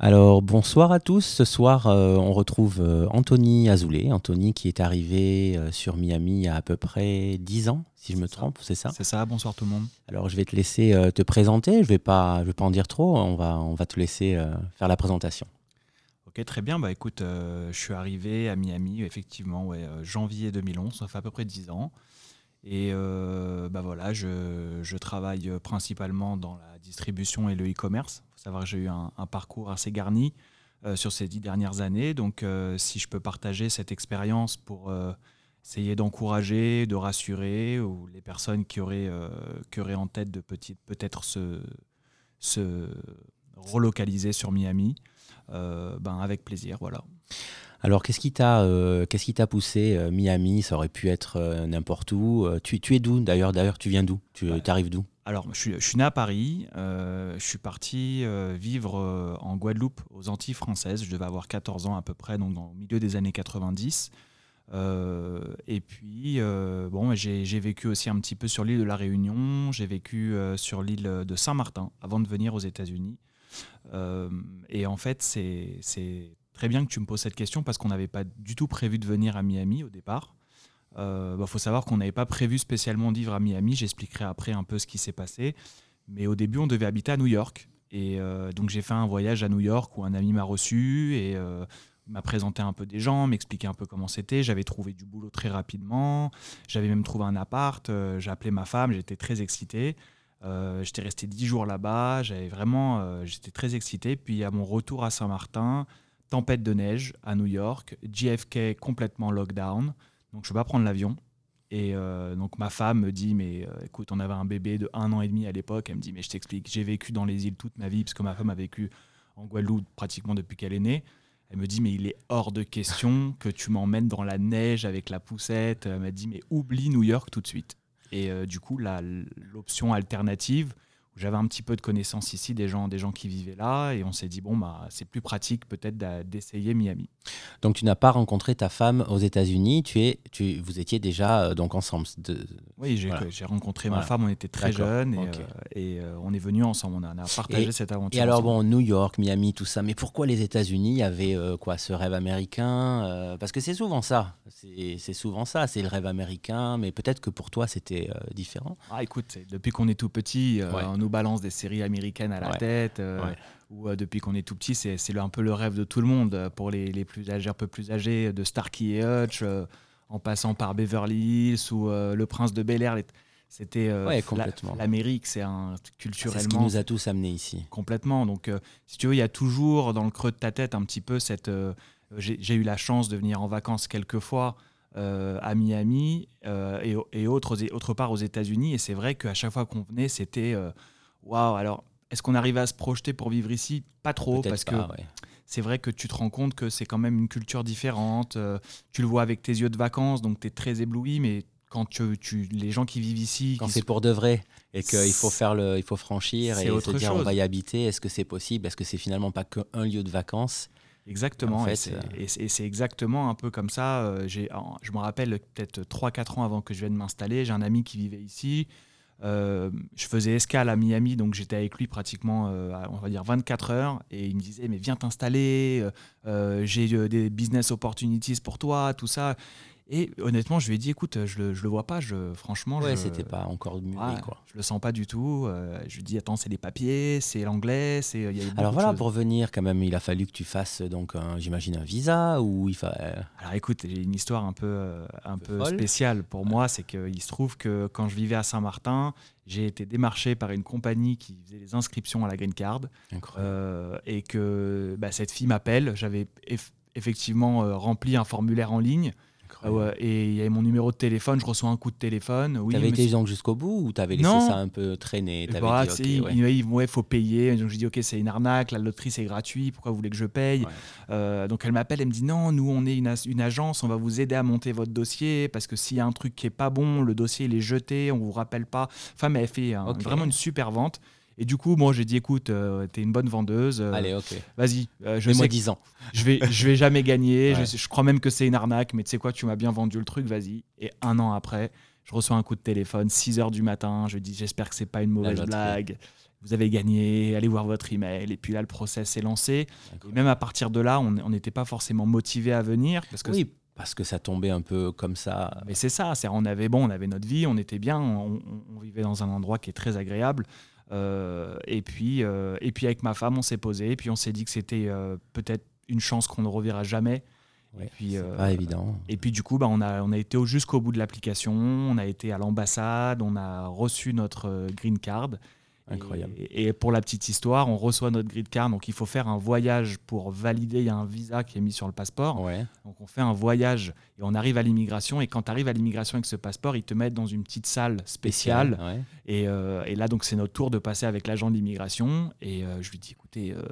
Alors bonsoir à tous. Ce soir, euh, on retrouve euh, Anthony Azoulay. Anthony qui est arrivé euh, sur Miami il y a à peu près 10 ans, si je me trompe, c'est ça C'est ça, bonsoir tout le monde. Alors je vais te laisser te présenter. Je vais pas, je vais pas en dire trop. On va, on va te laisser faire la présentation. Ok, très bien. Bah écoute, je suis arrivé à Miami, effectivement, ouais, janvier 2011. Ça fait à peu près 10 ans. Et bah voilà, je, je, travaille principalement dans la distribution et le e-commerce savoir que j'ai eu un, parcours assez garni euh, sur ces dix dernières années. Donc, euh, si je peux partager cette expérience pour euh, essayer d'encourager, de rassurer, ou les personnes qui auraient, qui auraient en tête de peut-être se, se relocaliser sur Miami, ben avec plaisir, voilà. Alors, qu'est-ce qui t'a qu'est-ce qui t'a poussé Miami? Ça aurait pu être n'importe où. Tu, tu es d'où D'ailleurs, d'ailleurs, tu viens d'où? Tu arrives d'où? Alors, je suis, né à Paris. Euh, je suis parti euh, vivre euh, en Guadeloupe, aux Antilles françaises. Je devais avoir 14 ans à peu près, donc le milieu des années 90. et puis, bon, j'ai vécu aussi un petit peu sur l'île de la Réunion. J'ai vécu sur l'île de Saint-Martin avant de venir aux États-Unis. et en fait, c'est très bien que tu me poses cette question parce qu'on n'avait pas du tout prévu de venir à Miami au départ. Il euh, bah, faut savoir qu'on n'avait pas prévu spécialement de vivre à Miami. J'expliquerai après un peu ce qui s'est passé. Mais au début, on devait habiter à New York. Et euh, donc, j'ai fait un voyage à New York où un ami m'a reçu et euh, m'a présenté un peu des gens, m'expliqué un peu comment c'était. J'avais trouvé du boulot très rapidement. J'avais même trouvé un appart. j'ai appelé ma femme. J'étais très excité. j'étais resté dix jours là-bas. J'avais vraiment, j'étais très excité. Puis à mon retour à Saint-Martin, tempête de neige à New York, JFK complètement lockdown. Donc je peux pas prendre l'avion. Et euh, donc ma femme me dit, mais euh, écoute, on avait un bébé de un an et demi à l'époque. Elle me dit, mais je t'explique, j'ai vécu dans les îles toute ma vie, parce que ma femme a vécu en Guadeloupe pratiquement depuis qu'elle est née. Elle me dit, mais il est hors de question que tu m'emmènes dans la neige avec la poussette. Elle m'a dit, mais oublie New York tout de suite. Et euh, du coup, l'option alternative, j'avais un petit peu de connaissances ici des gens, des gens qui vivaient là, et on s'est dit bon bah c'est plus pratique peut-être d'essayer Miami. Donc tu n'as pas rencontré ta femme aux États-Unis, tu es, tu, vous étiez déjà euh, donc ensemble. De, oui, j'ai rencontré ma femme, on était très jeunes et, euh, euh, on est venus ensemble, on a, partagé cette aventure. Et alors bon, New York, Miami, tout ça, mais pourquoi les États-Unis avaient quoi ce rêve américain Parce que c'est souvent ça, c'est souvent ça, c'est le rêve américain, mais peut-être que pour toi c'était différent. Ah écoute, depuis qu'on est tout petit, on nous balance des séries américaines à la tête. Ou depuis qu'on est tout petit, c'est un peu le rêve de tout le monde. Pour les, les plus âgés, un peu plus âgés, de Starkey et Hutch, en passant par Beverly Hills ou Le Prince de Bel Air. C'était complètement. L'Amérique, c'est un culturellement. C'est ce qui nous a tous amenés ici. Complètement. Donc, si tu veux, il y a toujours dans le creux de ta tête un petit peu cette. J'ai eu la chance de venir en vacances quelques fois à Miami et, et autres, autre part aux États-Unis. Et c'est vrai qu'à chaque fois qu'on venait, c'était waouh. Alors, est-ce qu'on arrive à se projeter pour vivre ici? Pas trop, parce que c'est vrai que tu te rends compte que c'est quand même une culture différente. Euh, tu le vois avec tes yeux de vacances, donc tu es très ébloui, mais quand tu, tu, les gens qui vivent ici. Quand c'est pour de vrai et qu'il faut faire le, il faut franchir et se dire on va y habiter, est-ce que c'est possible? Est-ce que c'est finalement pas qu'un lieu de vacances? Exactement, et c'est exactement un peu comme ça. Euh, je me rappelle peut-être 3-4 ans avant que je vienne m'installer, j'ai un ami qui vivait ici. Euh, je faisais escale à Miami, donc j'étais avec lui pratiquement, euh, on va dire 24 heures, et il me disait mais viens t'installer, euh, j'ai des business opportunities pour toi, tout ça. Et honnêtement, je lui ai dit, écoute, je le, je le vois pas, je, franchement. Ouais, c'était pas encore mûri, quoi. Je le sens pas du tout. Euh, je lui dis, attends, c'est les papiers, c'est l'anglais, c'est. Alors voilà, pour venir, quand même, il a fallu que tu fasses, donc, j'imagine, un visa ou il fa... Alors écoute, j'ai une histoire un peu, euh, un peu spéciale pour moi, c'est qu'il se trouve que quand je vivais à Saint-Martin, j'ai été démarché par une compagnie qui faisait les inscriptions à la Green Card. Euh, et que bah, cette fille m'appelle. J'avais effectivement rempli un formulaire en ligne. Ah et il y avait mon numéro de téléphone, je reçois un coup de téléphone. Oui, t'avais été donc jusqu'au bout ou t'avais laissé ça un peu traîner? Bah, dit, il, ouais. faut payer. Donc je dis ok, c'est une arnaque, la loterie c'est gratuit, pourquoi vous voulez que je paye? Euh, Donc elle m'appelle, elle me dit non, nous on est une, une, agence, on va vous aider à monter votre dossier parce que s'il y a un truc qui est pas bon, le dossier il est jeté, on vous rappelle pas. Enfin, mais elle fait vraiment une super vente. Et du coup, moi, j'ai dit, écoute, euh, t'es une bonne vendeuse. Euh, Allez, ok. Vas-y. Euh, je moi 10 ans. Je vais, je vais jamais gagner. je, crois même que c'est une arnaque, mais tu sais quoi, tu m'as bien vendu le truc, vas-y. Et un an après, je reçois un coup de téléphone, 6 heures du matin. Je dis, j'espère que c'est pas une mauvaise blague. vous avez gagné, allez voir votre email. Et puis là, le process est lancé. Et même à partir de là, on n'était pas forcément motivé à venir. Parce que oui, parce que ça tombait un peu comme ça. Mais c'est ça, on avait bon, on avait notre vie, on était bien, on, vivait dans un endroit qui est très agréable. Euh, et puis, euh, et puis avec ma femme, on s'est posé, et puis on s'est dit que c'était euh, peut-être une chance qu'on ne reverra jamais. et puis, pas évident. Et puis du coup, bah, on, a, on a été jusqu'au bout de l'application, on a été à l'ambassade, on a reçu notre green card. Incroyable. Et, pour la petite histoire, on reçoit notre grid card, donc il faut faire un voyage pour valider. Il y a un visa qui est mis sur le passeport. Donc on fait un voyage et on arrive à l'immigration. Et quand tu arrives à l'immigration avec ce passeport, ils te mettent dans une petite salle spéciale. Euh, et, là, donc c'est notre tour de passer avec l'agent de l'immigration. Et euh, je lui dis, écoutez, euh,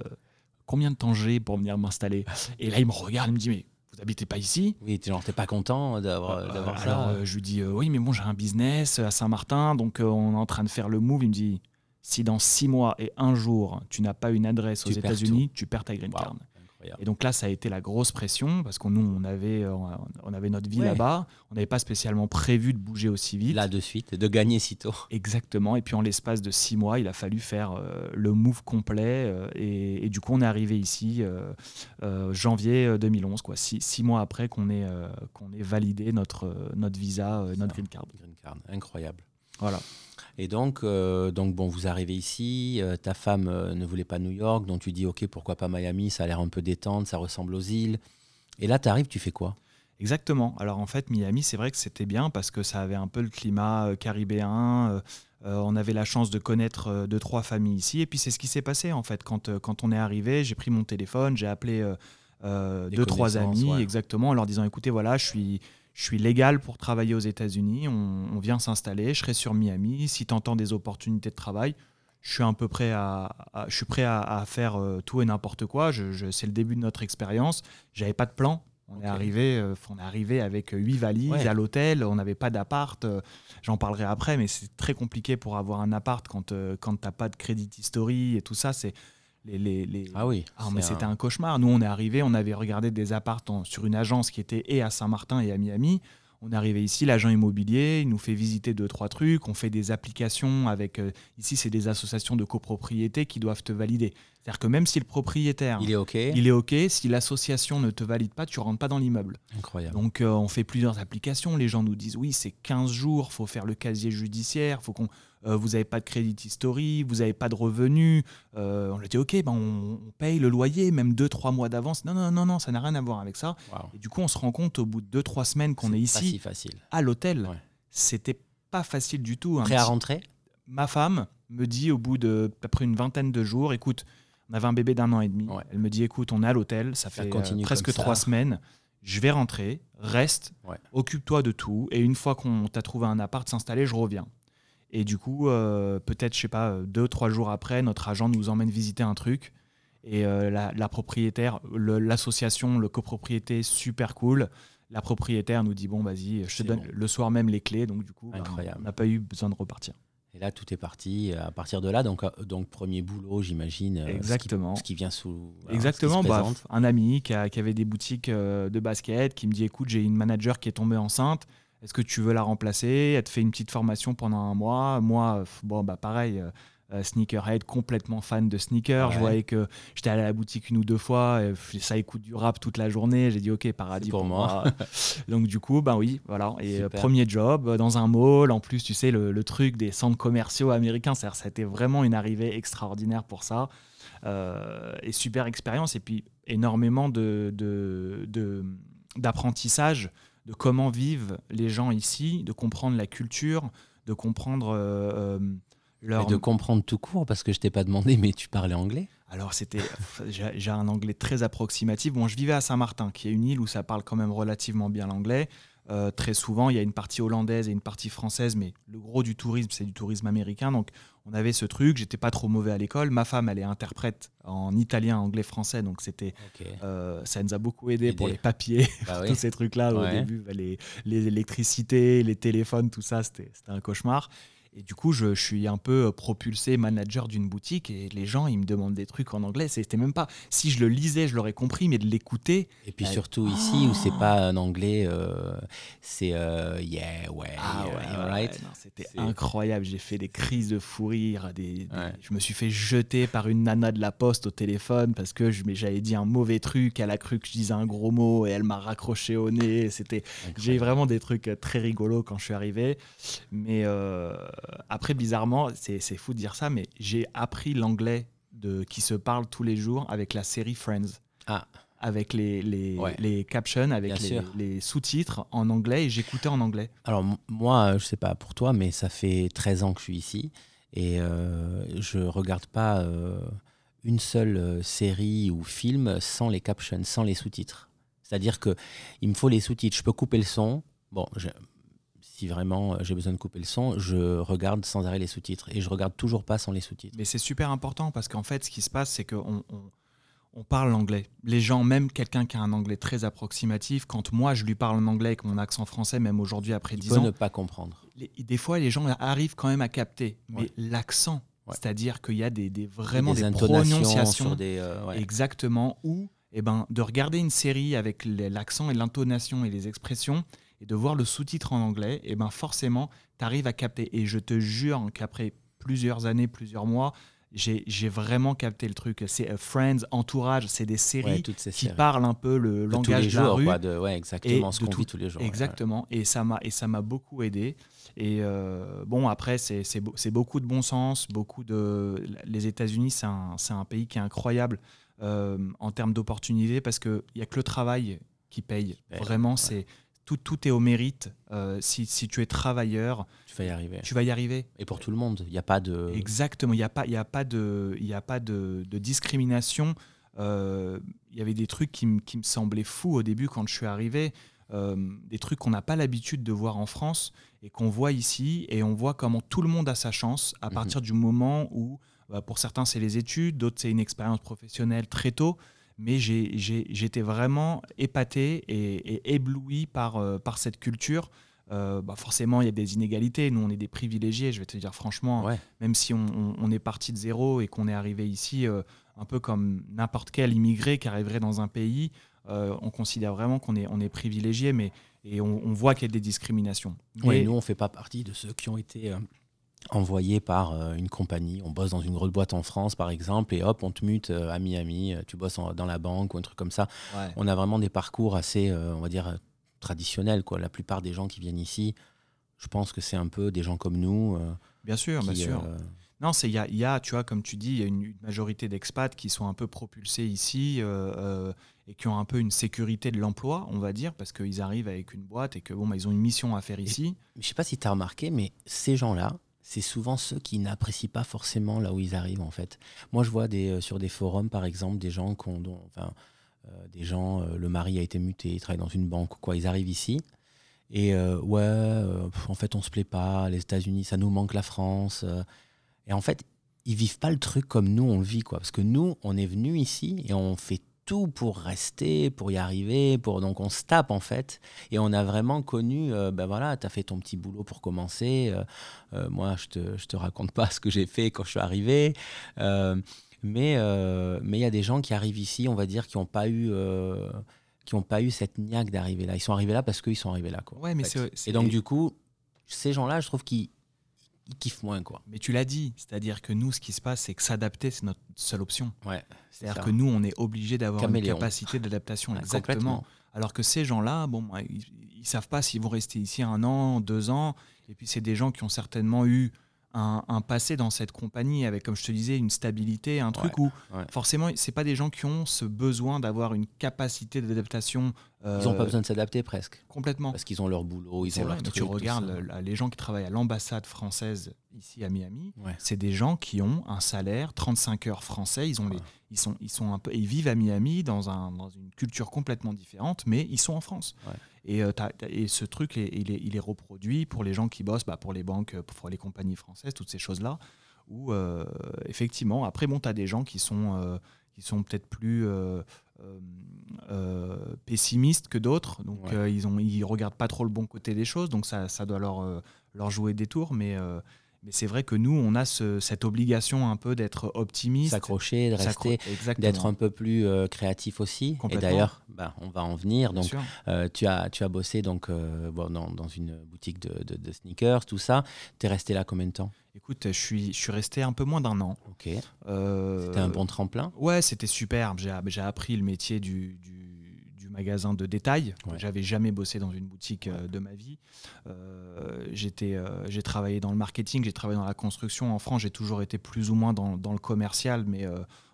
combien de temps j'ai pour venir m'installer? Et là, il me regarde, il me dit, mais vous habitez pas ici? Oui, tu n'es pas content d'avoir ça Alors, je lui dis, oui, mais bon, j'ai un business à Saint-Martin, donc on est en train de faire le move. Il me dit, si dans six mois et un jour, tu n'as pas une adresse aux États-Unis, tu perds ta green card. Et donc là, ça a été la grosse pression parce que nous, on avait, euh, on avait notre vie là-bas. On n'avait pas spécialement prévu de bouger aussi vite. Là de suite, de gagner si tôt. Exactement. Et puis en l'espace de six mois, il a fallu faire euh, le move complet. Euh, et, du coup, on est arrivé ici janvier 2011, quoi. Six, mois après qu'on ait, qu'on ait validé notre, notre visa, notre green card. Green card, incroyable. Voilà. Et donc, euh, donc bon, vous arrivez ici, euh, ta femme euh, ne voulait pas New York, donc tu dis, ok, pourquoi pas Miami, ça a l'air un peu détente, ça ressemble aux îles. Et là, tu arrives, tu fais quoi? Exactement. Alors en fait, Miami, c'est vrai que c'était bien parce que ça avait un peu le climat caribéen. on avait la chance de connaître deux, trois familles ici. Et puis c'est ce qui s'est passé en fait. Quand, quand on est arrivé, j'ai pris mon téléphone, j'ai appelé deux, trois amis, exactement, en leur disant, écoutez, voilà, je suis je suis légal pour travailler aux États-Unis, on, vient s'installer, je serai sur Miami. Si tu entends des opportunités de travail, je suis un peu prêt à, je suis prêt à, faire euh, tout et n'importe quoi. Je, c'est le début de notre expérience. J'avais pas de plan. On est arrivé, euh, on est arrivé avec huit valises à l'hôtel. On n'avait pas d'appart. Euh, j'en parlerai après, mais c'est très compliqué pour avoir un appart quand quand t'as pas de crédit history et tout ça. C'est les, Ah oui. Ah, mais c'était un... cauchemar. Nous, on est arrivé, on avait regardé des appartements sur une agence qui était et à Saint-Martin et à Miami. On est arrivé ici, l'agent immobilier, il nous fait visiter deux, trois trucs. On fait des applications avec. Euh, ici, c'est des associations de copropriété qui doivent te valider. C'est-à-dire que même si le propriétaire. Il est OK. Il est OK. Si l'association ne te valide pas, tu rentres pas dans l'immeuble. Incroyable. Donc, euh, on fait plusieurs applications. Les gens nous disent oui, c'est 15 jours, faut faire le casier judiciaire, faut qu'on euh, vous n'avez pas de crédit history, vous n'avez pas de revenus. Euh, on lui dit, ok, ben on, paye le loyer, même 2-3 mois d'avance. Non, non, non, non, ça n'a rien à voir avec ça. Et du coup, on se rend compte au bout de 2-3 semaines qu'on est, ici, facile. à l'hôtel. C'était pas facile du tout. Hein. Prêt à rentrer? Ma femme me dit au bout de après une vingtaine de jours, écoute, on avait un bébé d'un an et demi. Elle me dit, écoute, on est à l'hôtel, ça, fait euh, presque 3 semaines je vais rentrer, reste, occupe-toi de tout, et une fois qu'on t'a trouvé un appart, s'installer, je reviens. Et du coup, euh, peut-être, je sais pas, deux, trois jours après, notre agent nous emmène visiter un truc. Et euh, la, propriétaire, l'association, le, copropriété, super cool. La propriétaire nous dit Bon, vas-y, je te donne le soir même les clés. Donc, du coup, bah, on n'a pas eu besoin de repartir. Et là, tout est parti à partir de là. Donc, euh, donc premier boulot, j'imagine. Exactement. Ce qui, vient sous. Exactement. Bah, un ami qui, qui, avait des boutiques de basket qui me dit Écoute, j'ai une manager qui est tombée enceinte. Est-ce que tu veux la remplacer? Elle te fait une petite formation pendant un mois. Moi, bon, bah pareil. Euh, euh, sneakerhead, complètement fan de sneakers. Je voyais que j'étais allé à la boutique une ou deux fois, et ça écoute du rap toute la journée. J'ai dit ok, paradis pour, moi. Donc du coup, ben oui, voilà. Et euh, premier job dans un mall. En plus, tu sais le, truc des centres commerciaux américains, ça a été vraiment une arrivée extraordinaire pour ça. et super expérience et puis énormément de d'apprentissage de comment vivent les gens ici, de comprendre la culture, de comprendre euh, euh, leur... Et de comprendre tout court, parce que je t'ai pas demandé, mais tu parlais anglais alors c'était, j'ai un anglais très approximatif. Bon, je vivais à Saint-Martin, qui est une île où ça parle quand même relativement bien l'anglais. Euh, très souvent, il y a une partie hollandaise et une partie française, mais le gros du tourisme, c'est du tourisme américain. Donc, on avait ce truc. J'étais pas trop mauvais à l'école. Ma femme, elle est interprète en italien, anglais, français. Donc, c'était, euh, ça nous a beaucoup aidé, pour les papiers, bah tous ces trucs-là. Au début, bah, les, l'électricité, les téléphones, tout ça, c'était, un cauchemar. Et du coup, je, suis un peu euh, propulsé manager d'une boutique et les gens, ils me demandent des trucs en anglais. C'était même pas. Si je le lisais, je l'aurais compris, mais de l'écouter. Et puis surtout ici, où c'est pas un anglais, euh, c'est euh, yeah, ouais, ah right? C'était incroyable. J'ai fait des crises de fou rire. Des, Je me suis fait jeter par une nana de la poste au téléphone parce que j'avais dit un mauvais truc. Elle a cru que je disais un gros mot et elle m'a raccroché au nez. C'était. J'ai vraiment des trucs très rigolos quand je suis arrivé. Mais après, bizarrement, c'est fou de dire ça, mais j'ai appris l'anglais de qui se parle tous les jours avec la série Friends. Ah. Avec les, les, les captions, avec les, les sous-titres en anglais, et j'écoutais en anglais. Alors, moi, je sais pas pour toi, mais ça fait 13 ans que je suis ici, et euh, je regarde pas euh, une seule euh, série ou film sans les captions, sans les sous-titres. C'est-à-dire que il me faut les sous-titres. Je peux couper le son. Bon, si vraiment euh, j'ai besoin de couper le son, je regarde sans arrêt les sous-titres. Et je regarde toujours pas sans les sous-titres. Mais c'est super important parce qu'en fait, ce qui se passe, c'est qu'on on, parle l'anglais. Les gens, même quelqu'un qui a un anglais très approximatif, quand moi je lui parle en anglais avec mon accent français, même aujourd'hui après 10 ans. ne pas comprendre. des fois, les gens arrivent quand même à capter. Mais l'accent, c'est-à-dire qu'il y a des, vraiment des, prononciations. Des, euh, Exactement. Ou eh ben, de regarder une série avec l'accent et l'intonation et les expressions et de voir le sous-titre en anglais, et ben forcément, tu arrives à capter. Et je te jure qu'après plusieurs années, plusieurs mois, j'ai vraiment capté le truc. C'est euh, Friends, Entourage, c'est des séries qui parlent un peu le langage de la rue. ouais, exactement, ce qu'on vit tous les jours. Exactement, et ça m'a et ça m'a beaucoup aidé. Et euh, bon, après, c'est beaucoup de bon sens, beaucoup de. Les États-Unis, c'est un, un, pays qui est incroyable euh, en termes d'opportunités parce qu'il n'y a que le travail qui paye. Vraiment, c'est tout, tout est au mérite. Euh, si, si, tu es travailleur, tu vas y arriver. Tu vas y arriver. Et pour tout le monde, il n'y a pas de. Exactement, il n'y a pas, y a pas de, y a pas de, de discrimination. Euh, il y avait des trucs qui, qui, me semblaient fous au début quand je suis arrivé. Euh, des trucs qu'on n'a pas l'habitude de voir en France et qu'on voit ici. Et on voit comment tout le monde a sa chance à mhm. partir du moment où, bah, pour certains, c'est les études, d'autres, c'est une expérience professionnelle très tôt mais j'étais vraiment épaté et, ébloui par, euh, par cette culture. Euh, bah forcément, il y a des inégalités. Nous, on est des privilégiés, je vais te dire franchement. Même si on, est parti de zéro et qu'on est arrivé ici euh, un peu comme n'importe quel immigré qui arriverait dans un pays, on considère vraiment qu'on est, on est privilégié, mais et on, voit qu'il y a des discriminations. Oui, nous, on ne fait pas partie de ceux qui ont été envoyé par euh, une compagnie. On bosse dans une grosse boîte en France, par exemple, et hop, on te mute euh, à Miami, euh, tu bosses dans la banque ou un truc comme ça. On a vraiment des parcours assez, on va dire, traditionnels. Quoi. La plupart des gens qui viennent ici, je pense que c'est un peu des gens comme nous. bien sûr, bien sûr. Non, il y a, y a, tu vois, comme tu dis, il y a une, majorité d'expats qui sont un peu propulsés ici et qui ont un peu une sécurité de l'emploi, on va dire, parce qu'ils arrivent avec une boîte et que bon, bah, ils ont une mission à faire ici. je ne sais pas si tu as remarqué, mais ces gens-là, c'est souvent ceux qui n'apprécient pas forcément là où ils arrivent en fait. Moi je vois des, euh, sur des forums par exemple des gens qui ont, enfin, euh, des gens, euh, le mari a été muté, il travaille dans une banque, quoi, ils arrivent ici et ouais, en fait on se plaît pas, les États-Unis ça nous manque la France et en fait ils vivent pas le truc comme nous on le vit quoi, parce que nous on est venu ici et on fait tout pour rester, pour y arriver, pour donc on se tape en fait. Et on a vraiment connu, euh, ben voilà, tu as fait ton petit boulot pour commencer. Euh, euh, moi, je te, je te raconte pas ce que j'ai fait quand je suis arrivé. mais mais il y a des gens qui arrivent ici, on va dire, qui n'ont pas eu qui ont pas eu cette niaque d'arriver là. Ils sont arrivés là parce qu'ils sont arrivés là. Quoi, ouais, mais Et donc du coup, ces gens-là, je trouve qu'ils ils kiffent moins. Quoi. Mais tu l'as dit, c'est-à-dire que nous, ce qui se passe, c'est que s'adapter, c'est notre seule option. Ouais, c'est-à-dire que nous, on est obligé d'avoir une capacité d'adaptation. exactement. Alors que ces gens-là, bon, bah, ils, ne savent pas s'ils vont rester ici un an, deux ans. Et puis, c'est des gens qui ont certainement eu un, passé dans cette compagnie avec, comme je te disais, une stabilité, un truc où forcément, c'est pas des gens qui ont ce besoin d'avoir une capacité d'adaptation. ils n'ont pas besoin de s'adapter presque. Complètement. Parce qu'ils ont leur boulot, ils ont leur truc, Tu regardes les gens qui travaillent à l'ambassade française ici à Miami, c'est des gens qui ont un salaire 35 heures français. Ils ont les, ils sont, ils sont un peu, ils vivent à Miami dans, un, dans une culture complètement différente, mais ils sont en France. Et, euh, et, ce truc, il, est, il, est, reproduit pour les gens qui bossent, bah, pour les banques, pour les compagnies françaises, toutes ces choses-là. Où euh, effectivement, après, bon, tu as des gens qui sont, euh, qui sont peut-être plus pessimistes que d'autres. Donc, ils ne ils regardent pas trop le bon côté des choses. Donc, ça, ça doit leur, leur jouer des tours. Mais, Mais c'est vrai que nous, on a cette obligation un peu d'être optimiste. S'accrocher, de rester, d'être un peu plus euh, créatif aussi. Et d'ailleurs, bah, on va en venir. donc, euh, tu, as, tu as bossé donc, euh, bon, dans, dans, une boutique de, de, sneakers, tout ça. Tu es resté là combien de temps? Écoute, je suis, je suis resté un peu moins d'un an. Ok. c'était un bon tremplin? Ouais, c'était super. J'ai appris le métier du magasin de détail. J'avais jamais bossé dans une boutique euh, de ma vie. Euh, j'étais, euh, j'ai travaillé dans le marketing, j'ai travaillé dans la construction. En France, j'ai toujours été plus ou moins dans, dans le commercial, mais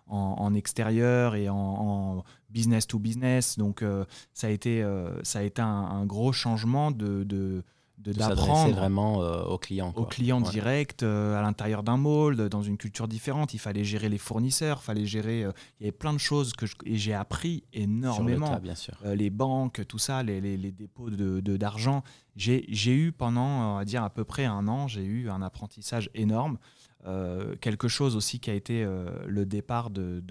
en, extérieur et en, business to business. Donc, ça a été, ça a été un, gros changement de, de d'apprendre vraiment euh, aux clients. Aux clients directs, euh, à l'intérieur d'un mall, dans une culture différente. Il fallait gérer les fournisseurs, il fallait gérer. Euh, il y avait plein de choses que et j'ai appris énormément. bien sûr. les banques, tout ça, les, les, les dépôts d'argent. De, d'argent j'ai eu pendant, on va dire, à peu près un an, j'ai eu un apprentissage énorme. quelque chose aussi qui a été le départ de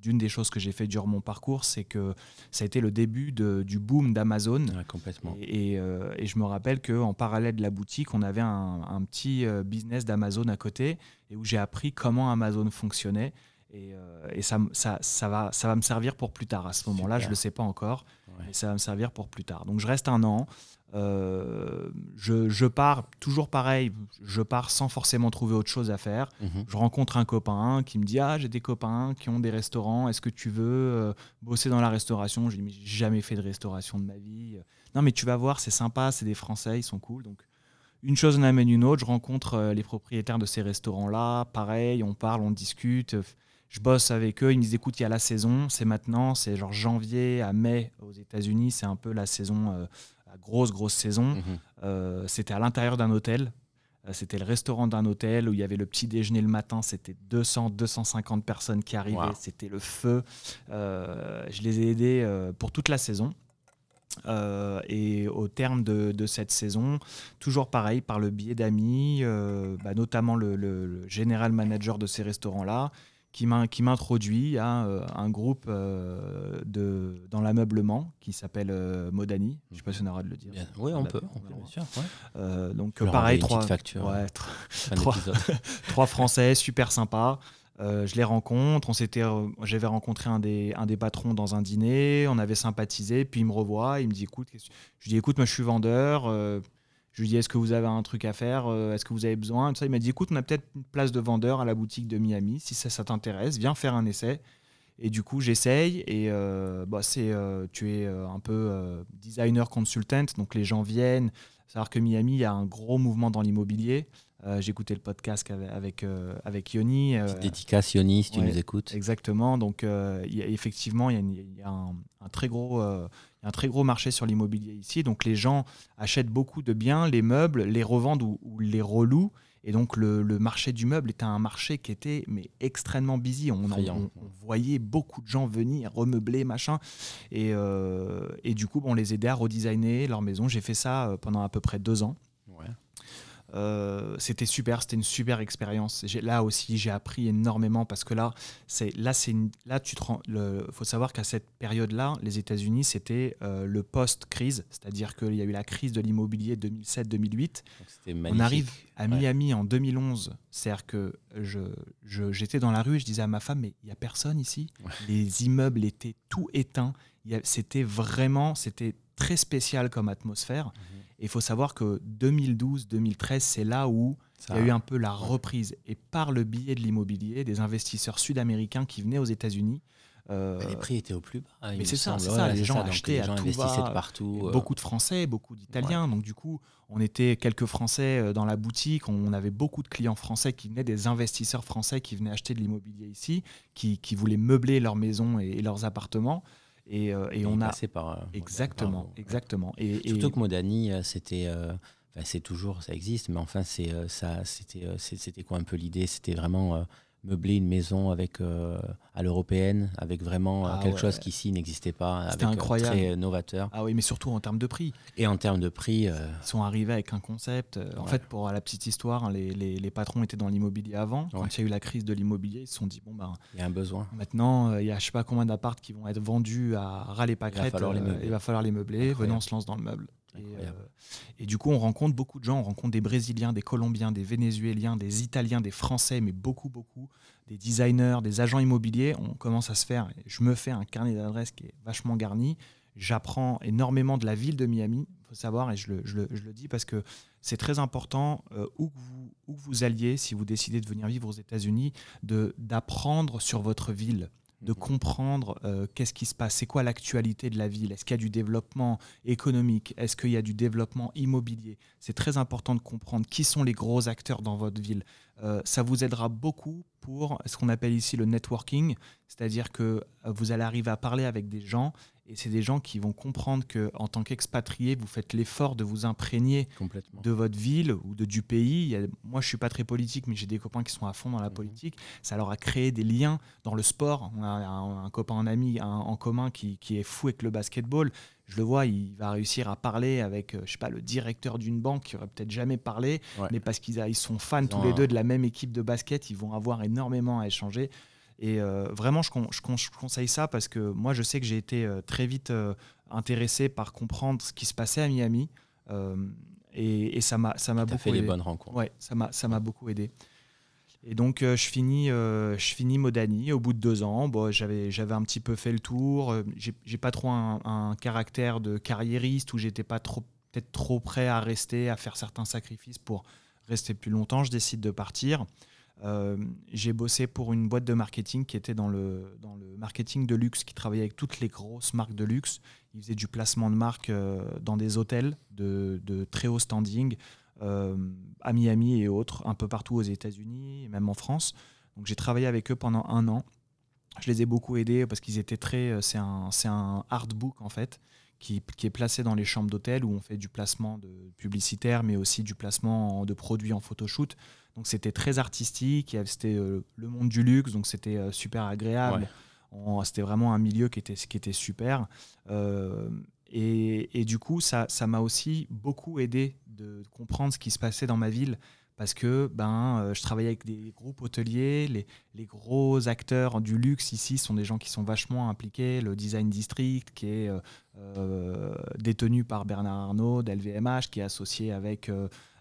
d'une des choses que j'ai fait durant mon parcours, c'est que ça a été le début du boom d'Amazon. complètement. Euh, et, je me rappelle qu'en parallèle de la boutique, on avait un, petit euh, business d'Amazon à côté et où j'ai appris comment Amazon fonctionnait. Et, euh, ça, ça, ça, va, ça va me servir pour plus tard. À ce moment-là, je ne le sais pas encore, mais ça va me servir pour plus tard. Donc je reste un an. Euh, je, pars toujours pareil, je pars sans forcément trouver autre chose à faire. Mhm. Je rencontre un copain qui me dit Ah, j'ai des copains qui ont des restaurants, est-ce que tu veux euh, bosser dans la restauration? Je lui dis Mais j'ai jamais fait de restauration de ma vie. Non, mais tu vas voir, c'est sympa, c'est des Français, ils sont cool. Donc, une chose en amène une autre. Je rencontre euh, les propriétaires de ces restaurants-là, pareil, on parle, on discute. Je bosse avec eux, ils me disent écoute, il y a la saison, c'est maintenant, c'est genre janvier à mai aux États-Unis, c'est un peu la saison grosse, grosse saison. Mhm. Euh, c'était à l'intérieur d'un hôtel. Euh, c'était le restaurant d'un hôtel où il y avait le petit déjeuner le matin. C'était 200, 250 personnes qui arrivaient. C'était le feu. Euh, je les ai aidés pour toute la saison. et au terme de, cette saison, toujours pareil, par le biais d'amis, bah, notamment le, le, général manager de ces restaurants-là, qui m'introduit à euh, un groupe euh, de, dans l'ameublement qui s'appelle euh, Modani. Je ne sais pas si on aura de le dire. oui, on peut, bien sûr. donc pareil, trois, trois, trois, Français super sympas. je les rencontre. On s'était, j'avais rencontré un des, un des patrons dans un dîner. On avait sympathisé. Puis il me revoit. Il me dit écoute, je lui dis écoute, moi je suis vendeur. Je lui dis est-ce que vous avez un truc à faire euh, Est-ce que vous avez besoin ça, Il m'a dit écoute, on a peut-être une place de vendeur à la boutique de Miami. Si ça, ça t'intéresse, viens faire un essai. Et du coup, j'essaye. Et euh, bah, c'est, euh, tu es un peu designer consultant. Donc les gens viennent. Savoir que Miami, il y a un gros mouvement dans l'immobilier. Écouté le podcast avec, avec, Yoni. dédicace Yoni, si tu nous écoutes. Exactement. Donc, y a, effectivement, il y a, un, un, très gros il y a un très gros marché sur l'immobilier ici. Donc les gens achètent beaucoup de biens, les meubles, les revendent ou, les relouent. Et donc le, marché du meuble était un marché qui était mais extrêmement busy. On, voyait beaucoup de gens venir remeubler, machin. Et, euh, et du coup, on les aidait à redesigner leur maison. J'ai fait ça euh, pendant à peu près deux ans. Euh, c'était super, c'était une super expérience. Là aussi, j'ai appris énormément parce que là, c'est là, c'est là, tu te rends. faut savoir qu'à cette période-là, les États-Unis, c'était euh, le post-crise, c'est-à-dire qu'il y a eu la crise de l'immobilier 2007-2008. On arrive à Miami en 2011, c'est-à-dire que je, j'étais dans la rue et je disais à ma femme, mais il y a personne ici. Les immeubles étaient tout éteints. C'était vraiment, c'était très spécial comme atmosphère. Mhm. Et il faut savoir que 2012-2013, c'est là où il y a eu un peu la reprise. Et par le biais de l'immobilier, des investisseurs sud-américains qui venaient aux États-Unis. Euh, les prix étaient au plus bas. Mais c'est ça, ça, les gens achetaient à tout va. partout. Euh. Beaucoup de Français, beaucoup d'Italiens. Donc du coup, on était quelques Français euh, dans la boutique. On avait beaucoup de clients français qui venaient, des investisseurs français qui venaient acheter de l'immobilier ici, qui, qui, voulaient meubler leurs maisons et leurs appartements. Et, euh, et, on a par, euh, exactement, exactement. Et, Surtout que Modani, euh, c'était, c'est toujours, ça existe, mais enfin c'est ça, c'était, c'était quoi un peu l'idée? C'était vraiment meubler une maison avec euh, à l'européenne, avec vraiment euh, ah quelque chose qui ici n'existait pas, avec euh, incroyable. très novateur. Ah oui, mais surtout en termes de prix. Et en termes de prix, ils sont arrivés avec un concept. En fait, pour la petite histoire, hein, les, les, patrons étaient dans l'immobilier avant. Quand il y a eu la crise de l'immobilier, ils se sont dit bon ben, il y a un besoin. Maintenant, il y a je sais pas combien d'appartes qui vont être vendus à ras les pâquerettes. Il va falloir les meubler. va falloir les meubler. Venons, on se lance dans le meuble. Et, du coup, on rencontre beaucoup de gens. On rencontre des Brésiliens, des Colombiens, des Vénézuéliens, des Italiens, des Français, mais beaucoup, beaucoup, des designers, des agents immobiliers. On commence à se faire. Je me fais un carnet d'adresses qui est vachement garni. J'apprends énormément de la ville de Miami, il faut savoir, et je le, dis parce que c'est très important, euh, où, vous, où vous alliez, si vous décidez de venir vivre aux États-Unis, d'apprendre sur votre ville de comprendre euh, qu'est-ce qui se passe, c'est quoi l'actualité de la ville, est-ce qu'il y a du développement économique, est-ce qu'il y a du développement immobilier? C'est très important de comprendre qui sont les gros acteurs dans votre ville. Euh, ça vous aidera beaucoup pour ce qu'on appelle ici le networking, c'est-à-dire que vous allez arriver à parler avec des gens et c'est des gens qui vont comprendre que en tant qu'expatrié, vous faites l'effort de vous imprégner de votre ville ou de, du pays. moi, je suis pas très politique, mais j'ai des copains qui sont à fond dans la mhm. politique. Ça leur a créé des liens dans le sport. On a un, copain, un ami en commun qui, qui, est fou avec le basketball. Je le vois, il va réussir à parler avec, euh, je sais pas, le directeur d'une banque qui aurait peut-être jamais parlé, mais parce qu'ils ils sont fans tous les deux de la même équipe de basket, ils vont avoir énormément à échanger. Et euh, vraiment, je, je, conseille ça parce que moi, je sais que j'ai été euh, très vite euh, intéressé par comprendre ce qui se passait à Miami. et, et, ça m'a beaucoup fait les bonnes rencontres. Ouais, ça m'a beaucoup aidé. Et donc, je, finis, je finis Modani au bout de deux ans. Bon, J'avais un petit peu fait le tour. J'ai pas trop un, un, caractère de carriériste où j'étais pas trop peut-être trop prêt à rester, à faire certains sacrifices pour rester plus longtemps. Je décide de partir. Euh, j'ai bossé pour une boîte de marketing qui était dans le, dans le marketing de luxe, qui travaillait avec toutes les grosses marques de luxe. Ils faisaient du placement de marques euh, dans des hôtels de, très haut standing, euh, à Miami et autres, un peu partout aux États-Unis et même en France. Donc j'ai travaillé avec eux pendant un an. Je les ai beaucoup aidés parce qu'ils étaient très. C'est un, un hard book en fait. Qui, qui, est placé dans les chambres d'hôtel où on fait du placement de publicitaire, mais aussi du placement de produits en photoshoot. Donc c'était très artistique, c'était euh, le monde du luxe, donc c'était euh, super agréable. C'était vraiment un milieu qui était, qui était super. Euh, et, du coup, ça m'a aussi beaucoup aidé de comprendre ce qui se passait dans ma ville parce que ben, je travaillais avec des groupes hôteliers, les, les, gros acteurs du luxe ici sont des gens qui sont vachement impliqués, le Design District qui est détenu par Bernard Arnault d'LVMH, qui est associé avec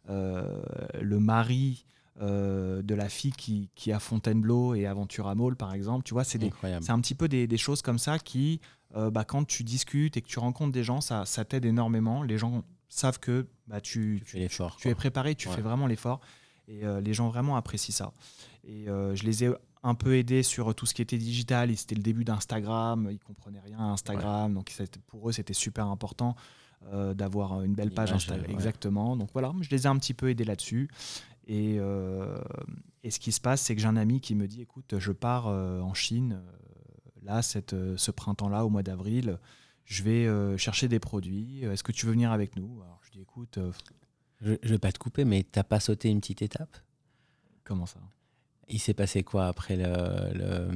le mari euh, de la fille qui, qui a Fontainebleau et Aventura Mall, par exemple. Tu vois, c'est un petit peu des, choses comme ça qui, euh, bah, quand tu discutes et que tu rencontres des gens, ça, ça t'aide énormément. Les gens savent que bah, tu, tu, es préparé, tu fais vraiment l'effort. Et euh, les gens vraiment apprécient ça. Et je les ai un peu aidés sur tout ce qui était digital. C'était le début d'Instagram. Ils comprenaient rien à Instagram. Donc pour eux, c'était super important. d'avoir une belle page Instagram. Exactement. Donc voilà, je les ai un petit peu aidés là-dessus. Euh, et, ce qui se passe, c'est que j'ai un ami qui me dit, écoute, je pars euh, en Chine, euh, là, cette, ce printemps-là, au mois d'avril, je vais chercher des produits, est-ce que tu veux venir avec nous? Alors je dis, écoute... je ne vais pas te couper, mais t'as pas sauté une petite étape? Comment ça? Il s'est passé quoi après le,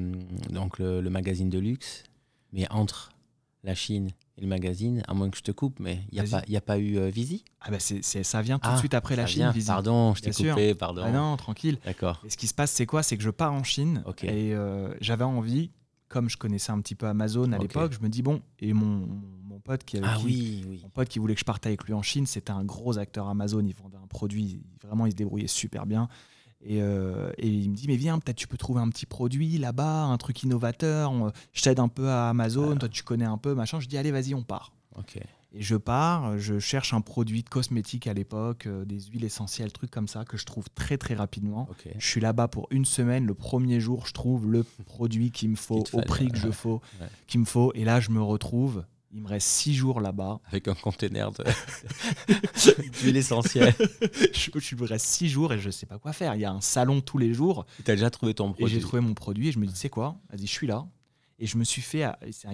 donc le, le magazine de luxe? Mais entre la Chine et le magazine, à moins que je te coupe, mais il n'y a, pas, a pas eu euh, Visi? Ah bah c'est, Ça vient tout de ah, suite après la Chine, Pardon, je t'ai coupé, pardon. Ah non, tranquille. D'accord. Et ce qui se passe, c'est quoi? C'est que je pars en Chine et euh, j'avais envie, comme je connaissais un petit peu Amazon à l'époque, je me dis, bon, et mon, mon pote qui, ah, qui, oui, oui. mon pote qui voulait que je parte avec lui en Chine, c'était un gros acteur Amazon, il vendait un produit, vraiment il se débrouillait super bien. Euh, et, il me dit, mais viens, peut-être tu peux trouver un petit produit là-bas, un truc innovateur. je t'aide un peu à Amazon, toi tu connais un peu, machin. Je dis, allez, vas-y, on part. Et je pars, je cherche un produit de cosmétique à l'époque, euh, des huiles essentielles, trucs comme ça, que je trouve très très rapidement. Je suis là-bas pour une semaine. Le premier jour, je trouve le produit qu'il me faut, au prix que je faut, qu'il me faut. Et là, je me retrouve il me reste six jours là-bas. Avec un conteneur d'huile essentielle. je, je me reste six jours et je ne sais pas quoi faire. Il y a un salon tous les jours. Tu as déjà trouvé ton produit. J'ai trouvé mon produit et je me dis, sais quoi? Vas-y, je suis là. Et je me suis fait.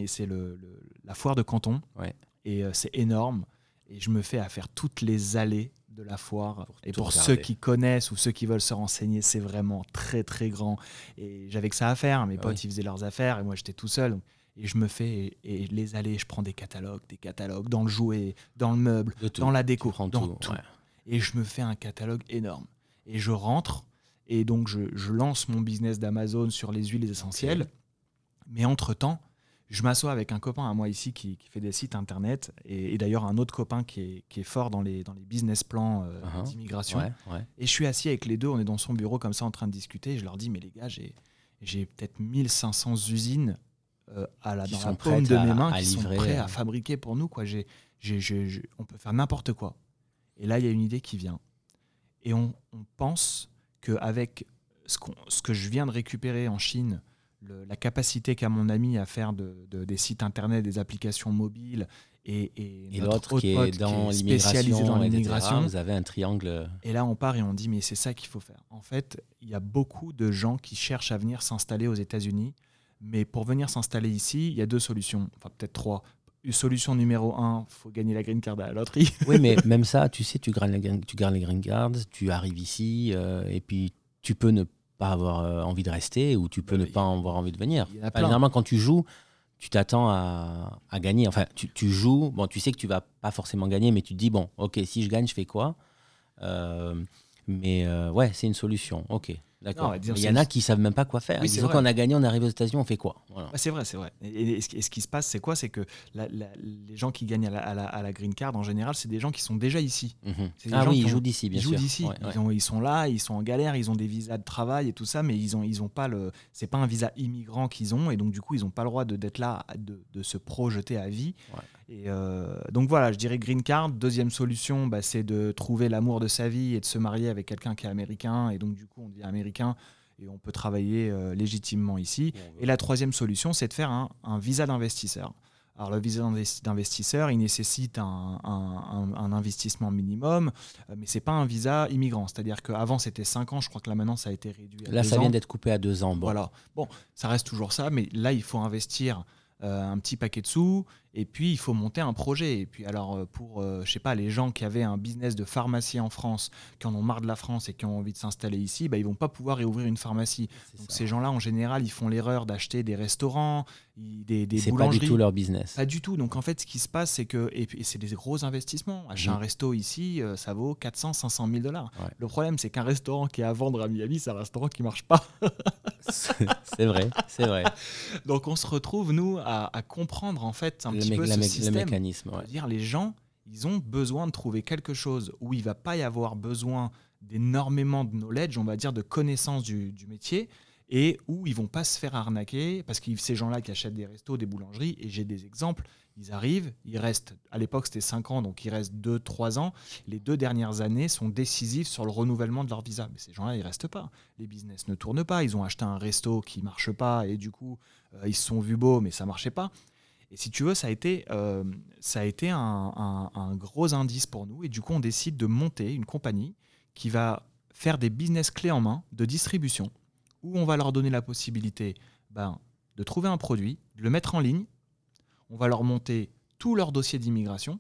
C'est le, la foire de Canton. Ouais. Et euh, c'est énorme. Et je me fais à faire toutes les allées de la foire. et pour ceux qui connaissent ou ceux qui veulent se renseigner, c'est vraiment très très grand. Et j'avais que ça à faire. Mes ah potes, ils faisaient leurs affaires et moi, j'étais tout seul. Et je me fais et, les allées, je prends des catalogues, des catalogues dans le jouet, dans le meuble, dans la déco, dans tout. Et je me fais un catalogue énorme. Et je rentre et donc je, lance mon business d'Amazon sur les huiles essentielles. Mais entre-temps, je m'assois avec un copain à moi ici qui, fait des sites internet et, d'ailleurs un autre copain qui est, fort dans les, dans les business plans euh, uh-huh. d'immigration. Et je suis assis avec les deux, on est dans son bureau comme ça en train de discuter. Et je leur dis, mais les gars, j'ai peut-être 1500 usines euh, à la, dans la paume de mes mains qui sont prêts à euh. fabriquer pour nous. Quoi. on peut faire n'importe quoi. Et là, il y a une idée qui vient. Et on, on pense qu'avec ce, ce que je viens de récupérer en Chine, la capacité qu'a mon ami à faire de, des sites internet, des applications mobiles et, et, l'autre qui est dans spécialisé dans l'immigration. Vous avez un triangle. Et là, on part et on dit mais c'est ça qu'il faut faire. En fait, il y a beaucoup de gens qui cherchent à venir s'installer aux États-Unis, mais pour venir s'installer ici, il y a deux solutions, enfin peut-être trois. Solution numéro un, faut gagner la green card à la loterie. oui, mais même ça, tu sais, tu tu les green cards, tu arrives ici, euh, et puis tu peux ne pas avoir euh, envie de rester ou tu peux ne pas avoir envie de venir. Généralement, quand tu joues, tu t'attends à, à, gagner. Enfin, tu, tu, joues, bon, tu sais que tu vas pas forcément gagner, mais tu te dis, bon, ok, si je gagne, je fais quoi? Euh, Mais euh, ouais, c'est une solution. Ok. D'accord. Il y en a qui savent même pas quoi faire. Oui, qu'on a gagné, on arrive aux États-Unis, on fait quoi? C'est vrai, c'est vrai. Et, ce, qui se passe, c'est quoi? C'est que les gens qui gagnent à la, green card, en général, c'est des gens qui sont déjà ici. Mhm. Ah oui, ils jouent d'ici, bien ils sûr. Jouent d'ici. Ils, sont là, ils sont en galère, ils ont des visas de travail et tout ça, mais ils ont, ils ont pas le. C'est pas un visa immigrant qu'ils ont, et donc du coup, ils n'ont pas le droit d'être là, de, de, se projeter à vie. Et euh, donc voilà, je dirais green card. Deuxième solution, bah, c'est de trouver l'amour de sa vie et de se marier avec quelqu'un qui est américain. Et donc du coup, on devient américain et on peut travailler euh, légitimement ici. Et la troisième solution, c'est de faire un, visa d'investisseur. Alors le visa d'investisseur, il nécessite un, investissement minimum, euh, mais c'est pas un visa immigrant. C'est-à-dire qu'avant c'était 5 ans, je crois que là maintenant ça a été réduit à Là, ça vient d'être coupé à 2 ans. Bon. Voilà. Bon, ça reste toujours ça, mais là il faut investir euh, un petit paquet de sous, et puis il faut monter un projet. Et puis alors euh, pour, euh, je sais pas, les gens qui avaient un business de pharmacie en France, qui en ont marre de la France et qui ont envie de s'installer ici, bah, ils vont pas pouvoir réouvrir une pharmacie. Donc ces gens-là, en général, ils font l'erreur d'acheter des restaurants, des, des c'est pas du tout leur business. Pas du tout. Donc en fait, ce qui se passe, c'est que et, puis, c'est des gros investissements. Acheter mmh. un resto ici, ça vaut 400, 500 000 dollars. Le problème, c'est qu'un restaurant qui est à vendre à Miami, c'est un restaurant qui marche pas. c'est vrai, c'est vrai. Donc on se retrouve nous à, comprendre en fait un petit peu ce système. Le mécanisme. Dire les gens, ils ont besoin de trouver quelque chose où il va pas y avoir besoin d'énormément de knowledge, on va dire de connaissances du, du métier, et où ils vont pas se faire arnaquer parce que ces gens-là qui achètent des restos, des boulangeries, et j'ai des exemples, ils arrivent, ils restent, à l'époque c'était 5 ans, donc ils restent 2-3 ans. Les deux dernières années sont décisives sur le renouvellement de leur visa. Mais ces gens-là, ils restent pas. Les business ne tournent pas. Ils ont acheté un resto qui marche pas et du coup, euh, ils se sont vus beaux, mais ça marchait pas. Et si tu veux, ça a été, euh, ça a été un, un, gros indice pour nous. Et du coup, on décide de monter une compagnie qui va faire des business clés en main de distribution, où on va leur donner la possibilité ben, de trouver un produit, de le mettre en ligne on va leur monter tout leur dossier d'immigration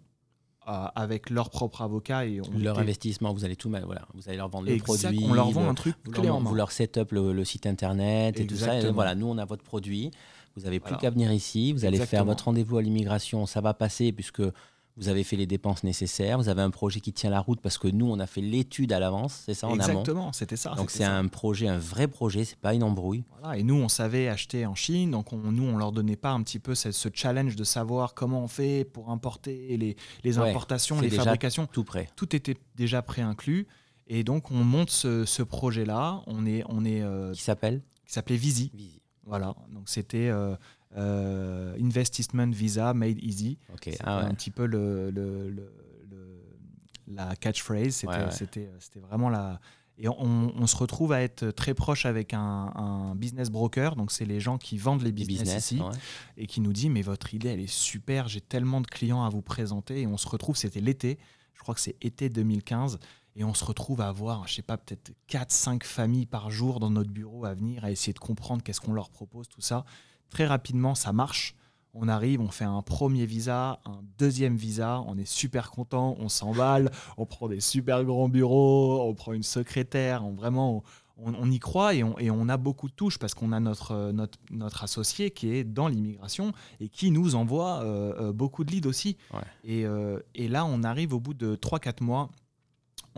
euh, avec leur propre avocat et leur investissement. Vous allez tout mettre, voilà, vous allez leur vendre le produit. On leur vend un truc vous leur, Vous leur set up le, site internet et tout ça. Et voilà, nous on a votre produit. Vous n'avez plus qu'à venir ici. Vous allez faire votre rendez-vous à l'immigration. Ça va passer puisque vous avez fait les dépenses nécessaires, vous avez un projet qui tient la route parce que nous, on a fait l'étude à l'avance, c'est ça en Exactement, c'était ça. Donc c'est un projet, un vrai projet, c'est pas une embrouille. Voilà, et nous, on savait acheter en Chine, donc on, nous, on leur donnait pas un petit peu ce, challenge de savoir comment on fait pour importer les, les importations, les fabrications. Tout prêt. Tout était déjà pré-inclus. Et donc on monte ce, projet-là. On est, on est. Euh, qui s'appelle? Qui s'appelait Visi. Visi. Voilà. Donc c'était. Euh, euh, Investment Visa Made Easy. C'était ah un petit peu le, la catchphrase. C'était vraiment la. Et on, se retrouve à être très proche avec un, business broker, donc c'est les gens qui vendent les business, ici, et qui nous dit mais votre idée elle est super, j'ai tellement de clients à vous présenter, et on se retrouve, c'était l'été, je crois que c'est été 2015, et on se retrouve à avoir, je sais pas, peut-être 4-5 familles par jour dans notre bureau à venir, à essayer de comprendre qu'est-ce qu'on leur propose, tout ça. Très rapidement, ça marche. On arrive, on fait un premier visa, un deuxième visa, on est super content, on s'emballe, on prend des super grands bureaux, on prend une secrétaire, on vraiment on, y croit et on, et on, a beaucoup de touches parce qu'on a notre, notre, notre, associé qui est dans l'immigration et qui nous envoie euh, euh, beaucoup de leads aussi. Et, euh, et, là, on arrive au bout de 3-4 mois,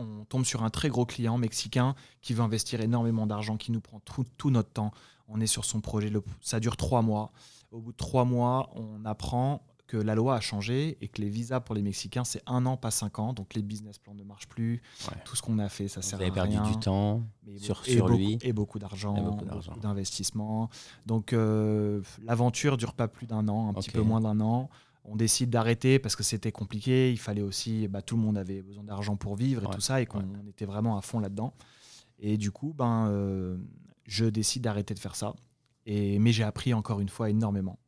on tombe sur un très gros client mexicain qui veut investir énormément d'argent, qui nous prend tout, tout, notre temps. On est sur son projet, ça dure trois mois. Au bout de trois mois, on apprend que la loi a changé et que les visas pour les Mexicains, c'est un an, pas cinq ans. Donc les business plans ne marchent plus. Tout ce qu'on a fait, ça sert à rien. Perdu du temps sur, sur lui. et beaucoup d'argent, beaucoup d'investissement. Donc euh, l'aventure dure pas plus d'un an, un petit peu moins d'un an. On décide d'arrêter parce que c'était compliqué. Il fallait aussi, bah, tout le monde avait besoin d'argent pour vivre et tout ça, et qu'on était vraiment à fond là-dedans. Et du coup, ben, euh, je décide d'arrêter de faire ça. Et, mais j'ai appris encore une fois énormément.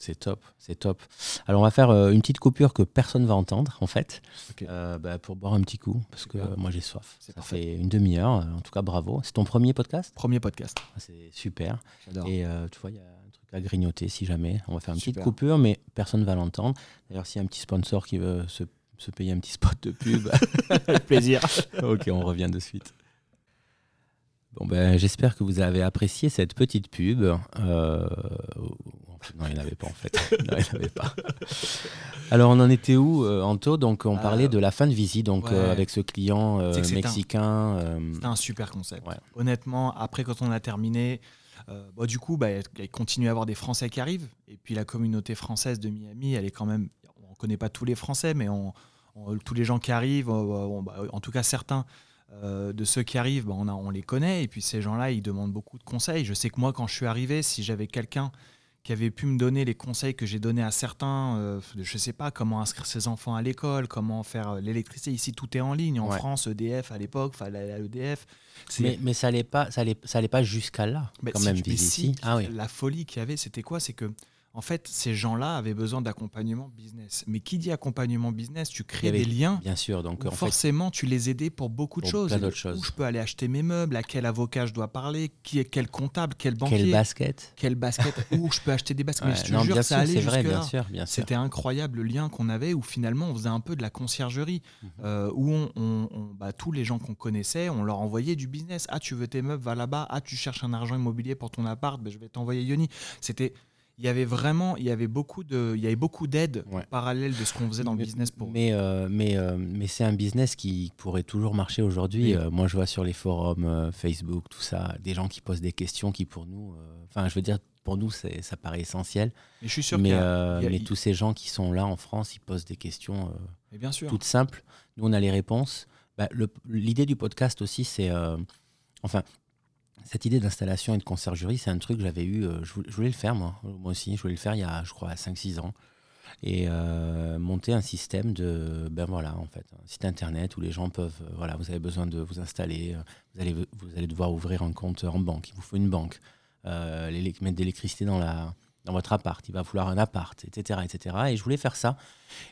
C'est top, c'est top. Alors on va faire euh, une petite coupure que personne va entendre en fait, euh, bah, pour boire un petit coup, parce que moi j'ai soif. Ça fait une demi-heure, en tout cas bravo. C'est ton premier podcast? Premier podcast. Ah, c'est super. Et euh, tu vois, il y a à grignoter si jamais. On va faire une petite coupure, mais personne ne va l'entendre. D'ailleurs, s'il y a un petit sponsor qui veut se, se payer un petit spot de pub, avec plaisir. ok, on revient de suite. Bon ben, j'espère que vous avez apprécié cette petite pub. Euh, non, il n'y en avait pas en fait. Non, il avait pas. Alors, on en était où, euh, Anto? Donc, on parlait de la fin de visite, donc euh, avec ce client mexicain. C'était un super concept. Honnêtement, après, quand on a terminé, bah, du coup, bah, il continue à avoir des Français qui arrivent. Et puis, la communauté française de Miami, elle est quand même. On ne connaît pas tous les Français, mais on, tous les gens qui arrivent, bah, en tout cas certains euh, de ceux qui arrivent, bah, on, on, les connaît, et puis ces gens-là, ils demandent beaucoup de conseils. Je sais que moi, quand je suis arrivé, si j'avais quelqu'un qui avait pu me donner les conseils que j'ai donnés à certains, euh, je ne sais pas comment inscrire ses enfants à l'école, comment faire euh, l'électricité. Ici, tout est en ligne. En France, EDF à l'époque, aller à EDF. Mais, mais, ça n'allait pas, ça allait, pas jusqu'à là, quand même, ici. Ah, oui. La folie qu'il y avait, c'était quoi? C'est que en fait, ces gens-là avaient besoin d'accompagnement business. Mais qui dit accompagnement business, tu crées des liens. Bien sûr, donc forcément, tu les aidais pour beaucoup de choses. Où je peux aller acheter mes meubles, à quel avocat je dois parler, qui est quel comptable, quel banquier, quel basket, quel basket, où je peux acheter des baskets. je te jure, ça allait vrai, bien sûr, bien sûr. C'était incroyable le lien qu'on avait, où finalement on faisait un peu de la conciergerie, mhm. euh, où on, bah, tous les gens qu'on connaissait, on leur envoyait du business. Ah, tu veux tes meubles, va là-bas. Ah, tu cherches un argent immobilier pour ton appart, ben, je vais t'envoyer Yoni. C'était il y avait vraiment, il y avait beaucoup de, il y avait beaucoup d'aides parallèles de ce qu'on faisait dans le business pour. Mais euh, mais euh, mais c'est un business qui pourrait toujours marcher aujourd'hui. Euh, moi, je vois sur les forums Facebook, tout ça, des gens qui posent des questions qui pour nous, enfin, je veux dire, pour nous, ça paraît essentiel. Mais je suis sûr. Mais, mais tous ces gens qui sont là en France, ils posent des questions bien sûr. toutes simples. Nous, on a les réponses. Bah, l'idée du podcast aussi, c'est, enfin, cette idée d'installation et de conciergerie, c'est un truc que j'avais eu, euh, je, voulais, le faire moi, aussi, je voulais le faire il y a, je crois, 5-6 ans. Et euh, monter un système de, ben voilà, en fait, un site internet où les gens peuvent, euh, voilà, vous avez besoin de vous installer, vous allez, devoir ouvrir un compte en banque, il vous faut une banque, mettre de l'électricité dans, dans votre appart, il va falloir un appart, etc., etc. Et je voulais faire ça.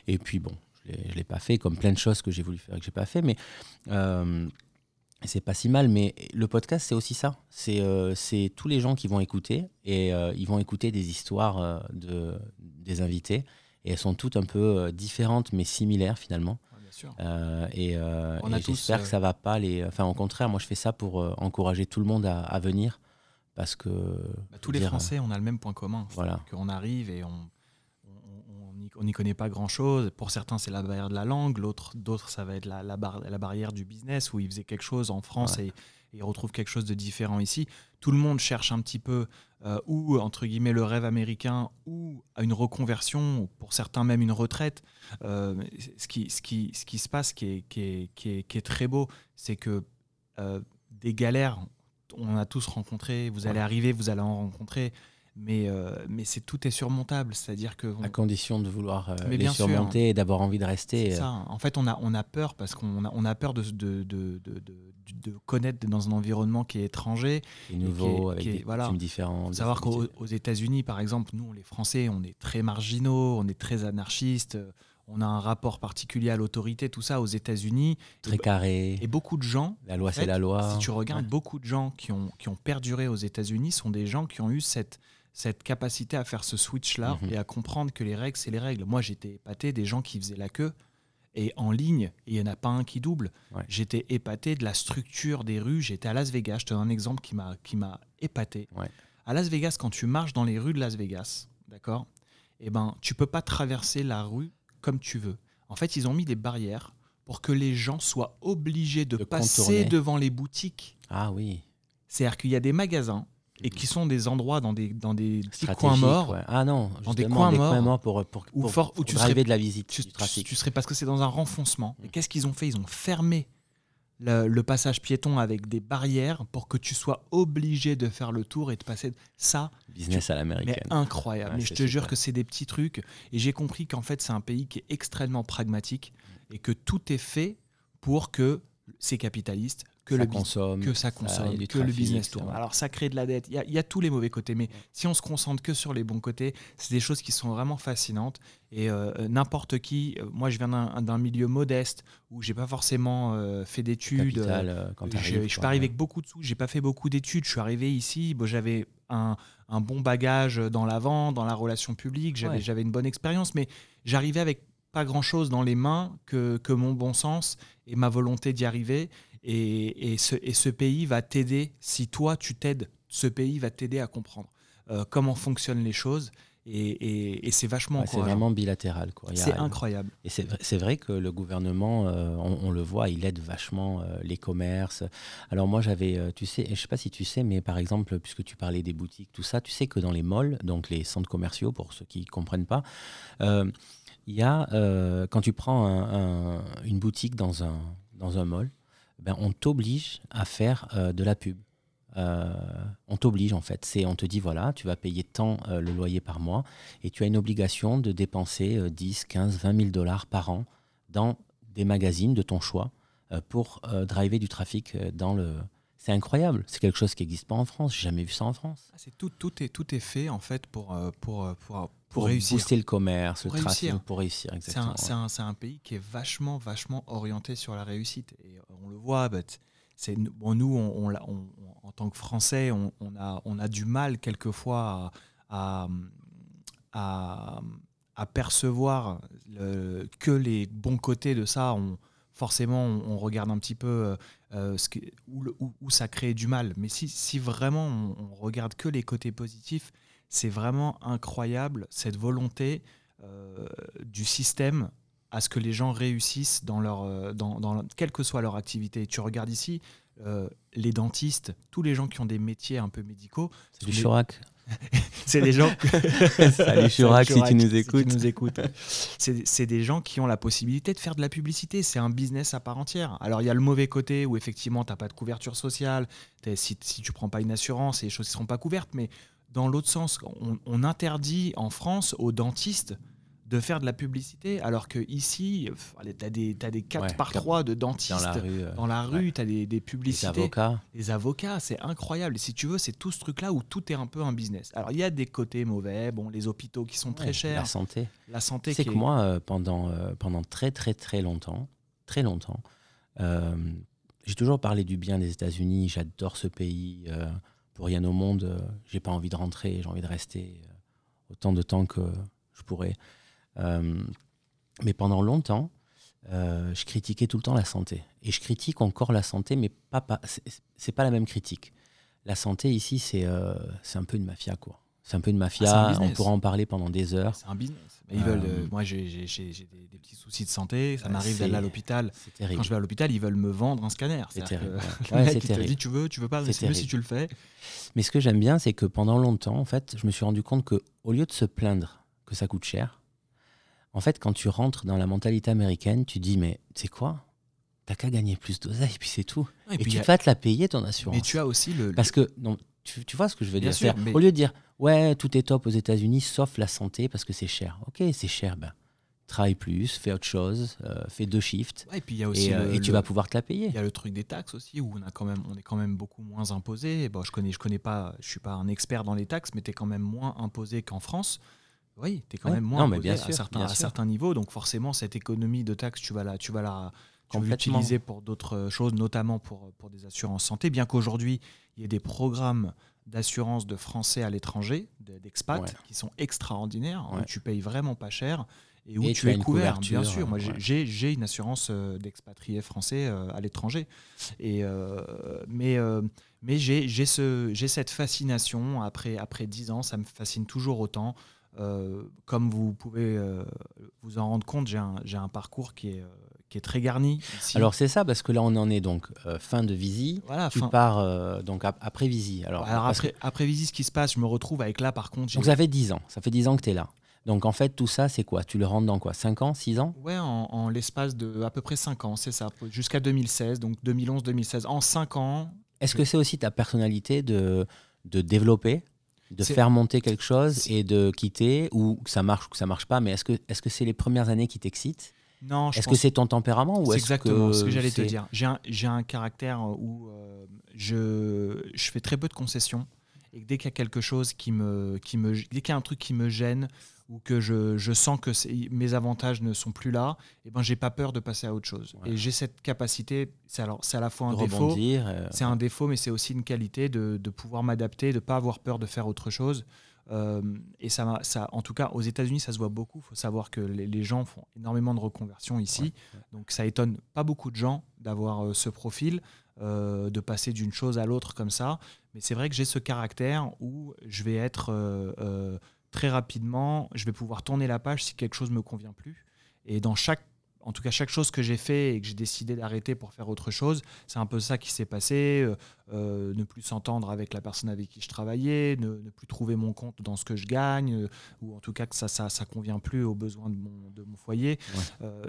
Et puis bon, je ne l'ai pas fait, comme plein de choses que j'ai voulu faire et que j'ai pas fait, mais c'est pas si mal, mais le podcast, c'est aussi ça. C'est euh, tous les gens qui vont écouter et euh, ils vont écouter des histoires euh, de, des invités. Et elles sont toutes un peu différentes, mais similaires finalement. et, j'espère que ça va pas les. Enfin, au contraire, moi, je fais ça pour encourager tout le monde à, venir. Parce que. Bah, tous les Français, on a le même point commun. Voilà. Qu'on arrive et on on n'y connaît pas grand-chose. Pour certains, c'est la barrière de la langue, l'autre, d'autres, ça va être la, la, barrière du business, où ils faisaient quelque chose en France et, ils retrouvent quelque chose de différent ici. Tout le monde cherche un petit peu euh, ou, entre guillemets, le rêve américain ou une reconversion, ou pour certains même une retraite. Euh, ce, qui, ce, qui, ce qui se passe, qui est, qui est, qui est, qui est très beau, c'est que euh, des galères, on a tous rencontré, vous allez arriver, vous allez en rencontrer mais, euh, mais c'est tout est surmontable, c'est-à-dire que à condition de vouloir euh, les surmonter et d'avoir envie de rester. Euh. Ça. En fait, on a on a peur parce qu'on a, on a peur de de, de, de, de, connaître dans un environnement qui est étranger, et nouveau, avec des voilà. différents. Savoir qu'aux États-Unis, par exemple, nous, les Français, on est très marginaux, on est très anarchistes. On a un rapport particulier à l'autorité, tout ça aux États-Unis. Très carré. Et beaucoup de gens. La loi, c'est la loi. Si tu regardes, beaucoup de gens qui ont, qui ont perduré aux États-Unis sont des gens qui ont eu cette, cette capacité à faire ce switch-là mhm. et à comprendre que les règles, c'est les règles. Moi, j'étais épaté des gens qui faisaient la queue et en ligne, il n'y en a pas un qui double. J'étais épaté de la structure des rues. J'étais à Las Vegas, je te donne un exemple qui m'a épaté. À Las Vegas, quand tu marches dans les rues de Las Vegas, d'accord eh ben, tu peux pas traverser la rue comme tu veux. En fait, ils ont mis des barrières pour que les gens soient obligés de, passer devant les boutiques. Ah oui. C'est-à-dire qu'il y a des magasins et qui sont des endroits dans des, dans des petits coins morts. Ah non, dans des coins, morts, pour, pour, pour, où, tu serais, de la visite tu, du trafic. Tu, serais parce que c'est dans un renfoncement. Et mm. qu'est-ce qu'ils ont fait? Ils ont fermé le, passage piéton avec des barrières pour que tu sois obligé de faire le tour et de passer ça. Business à l'américaine. incroyable. mais je te jure que c'est des petits trucs. Et j'ai compris qu'en fait, c'est un pays qui est extrêmement pragmatique et que tout est fait pour que ces capitalistes que, ça le consomme, que ça consomme, que le business tourne. Alors ça crée de la dette, il y, a tous les mauvais côtés, mais si on se concentre que sur les bons côtés, c'est des choses qui sont vraiment fascinantes. Et euh, euh, n'importe qui, euh, moi je viens d'un milieu modeste où j'ai pas forcément fait d'études. je, suis arrivé avec beaucoup de sous, j'ai pas fait beaucoup d'études. Je suis arrivé ici, bon, j'avais un, un, bon bagage dans la vente, dans la relation publique, j'avais une bonne expérience, mais j'arrivais avec pas grand chose dans les mains que, que mon bon sens et ma volonté d'y arriver. Et, ce, pays va t'aider, si toi tu t'aides, ce pays va t'aider à comprendre euh, comment fonctionnent les choses. Et, c'est vachement C'est vraiment bilatéral. C'est incroyable. Et c'est vrai que le gouvernement, euh, on, le voit, il aide vachement euh, les commerces. Alors moi, j'avais, tu sais, je sais pas si tu sais, mais par exemple, puisque tu parlais des boutiques, tout ça, tu sais que dans les malls, donc les centres commerciaux, pour ceux qui ne comprennent pas, il y a, quand tu prends une boutique dans un, dans un mall, ben, on t'oblige à faire euh, de la pub. Euh, on t'oblige en fait. C'est, on te dit voilà, tu vas payer tant euh, le loyer par mois et tu as une obligation de dépenser 10, 15, 20 000 dollars par an dans des magazines de ton choix pour driver du trafic dans le. C'est incroyable. C'est quelque chose qui n'existe pas en France. J'ai jamais vu ça en France. Ah, c'est tout, tout est tout est fait en fait pour pour pour, pour, réussir. booster le commerce, le trafic, pour réussir. Exactement. C'est un, un, un, pays qui est vachement, vachement orienté sur la réussite. Et euh, on le voit, bah, c'est, bon, nous, on, on, en tant que Français, on, a, on a du mal quelquefois à, à, à, percevoir le, que les bons côtés de ça. On, forcément, on, regarde un petit peu euh, euh, ce que, où, où, où, ça crée du mal. Mais si, si vraiment on, regarde que les côtés positifs, c'est vraiment incroyable cette volonté euh, du système à ce que les gens réussissent dans leur, euh, dans, dans, quelle que soit leur activité. Tu regardes ici, euh, les dentistes, tous les gens qui ont des métiers un peu médicaux. C'est du Churac. c'est des gens. Salut Churac, si tu nous écoutes. écoutes. c'est des gens qui ont la possibilité de faire de la publicité. C'est un business à part entière. Alors il y a le mauvais côté où effectivement tu n'as pas de couverture sociale. Si, si tu prends pas une assurance, les choses ne seront pas couvertes. Mais dans l'autre sens, on, interdit en France aux dentistes de faire de la publicité, alors que ici, tu as des, as des 4 par 3 de dentistes dans la rue, tu as des, des, publicités. Les avocats. Les avocats, c'est incroyable. Et si tu veux, c'est tout ce truc-là où tout est un peu un business. Alors, il y a des côtés mauvais, bon, les hôpitaux qui sont très chers. La santé. La santé. C'est que moi, euh, pendant, euh, pendant très, très, très longtemps, très longtemps, euh, j'ai toujours parlé du bien des États-Unis. J'adore ce pays pour rien au monde, euh, j'ai pas envie de rentrer, j'ai envie de rester euh, autant de temps que je pourrais. Euh, mais pendant longtemps, je critiquais tout le temps la santé. Et je critique encore la santé, mais pas, pas c'est pas la même critique. La santé ici, c'est un peu une mafia, quoi. C'est un peu une mafia. Ah, on pourra en parler pendant des heures. C'est un business. Ils veulent, euh, moi, j'ai des, petits soucis de santé. Ça m'arrive d'aller à l'hôpital. Quand je vais à l'hôpital, ils veulent me vendre un scanner. C'est terrible. Que, le mec, il te dit tu veux, tu veux pas, c'est mieux si tu le fais. Mais ce que j'aime bien, c'est que pendant longtemps, en fait, je me suis rendu compte que au lieu de se plaindre que ça coûte cher, en fait, quand tu rentres dans la mentalité américaine, tu dis mais c'est quoi? T'as qu'à gagner plus d'oseille, puis c'est tout. et, tu vas te la payer ton assurance. Mais tu as aussi le. Parce que non, tu, vois ce que je veux dire Au lieu de dire, ouais, tout est top aux États-Unis, sauf la santé, parce que c'est cher. Ok, c'est cher, ben, travaille plus, fais autre chose, euh, fais deux shifts. et puis il y a aussi euh, et, tu vas pouvoir te la payer. Il y a le truc des taxes aussi, où on, a quand même, on est quand même beaucoup moins imposé. Bon, je connais, je connais pas, je suis pas un expert dans les taxes, mais tu es quand même moins imposé qu'en France. Oui, tu es quand même moins imposé bien sûr, à, certains, à certains niveaux. Donc forcément, cette économie de taxes, tu vas la, tu vas la, tu l'utiliser pour d'autres choses, notamment pour, pour des assurances santé, bien qu'aujourd'hui, il y ait des programmes d'assurance de Français à l'étranger, d'expats, qui sont extraordinaires, où tu payes vraiment pas cher et où tu, es couvert. Bien sûr, moi j'ai une assurance euh, d'expatriés français euh, à l'étranger. Et euh, mais mais j'ai cette fascination après après dix ans, ça me fascine toujours autant. comme vous pouvez vous en rendre compte, j'ai un, un, parcours qui est qui est très garni. Alors c'est ça, parce que là on en est donc euh, fin de Visi, voilà, tu pars euh, donc après Visi. Alors, après, après Visi, ce qui se passe, je me retrouve avec là par contre... Donc ça fait 10 ans, ça fait 10 ans que tu es là. Donc en fait, tout ça, c'est quoi? Tu le rentres dans quoi? 5 ans? 6 ans? Ouais, en, l'espace de à peu près 5 ans, c'est ça, jusqu'à 2016, donc 2011-2016. En 5 ans. Est-ce que c'est aussi ta personnalité de, de développer, de faire monter quelque chose et de quitter, ou que ça marche ou que ça marche pas, mais est-ce que c'est -ce que les premières années qui t'excitent? Non, Est-ce que c'est ton tempérament ou C'est exactement ce que j'allais te dire. J'ai un, un, caractère où euh, je, je fais très peu de concessions et dès qu'il y a quelque chose qui me, qui me, dès qu'il y a un truc qui me gêne ou que je, je sens que mes avantages ne sont plus là, et eh ben j'ai pas peur de passer à autre chose. Et j'ai cette capacité, c'est alors c'est à la fois un défaut, euh, c'est un défaut, mais c'est aussi une qualité de, de pouvoir m'adapter, de pas avoir peur de faire autre chose. Euh, et ça, ça, en tout cas, aux États-Unis, ça se voit beaucoup. Il faut savoir que les, gens font énormément de reconversions ici. Donc ça étonne pas beaucoup de gens d'avoir euh, ce profil, de passer d'une chose à l'autre comme ça. Mais c'est vrai que j'ai ce caractère où je vais être très rapidement, je vais pouvoir tourner la page si quelque chose me convient plus. Et dans chaque, en tout cas, chaque chose que j'ai fait et que j'ai décidé d'arrêter pour faire autre chose, c'est un peu ça qui s'est passé. Euh, euh, ne plus s'entendre avec la personne avec qui je travaillais, ne, plus trouver mon compte dans ce que je gagne, euh, ou en tout cas que ça ça, ça convient plus aux besoins de mon, de mon foyer.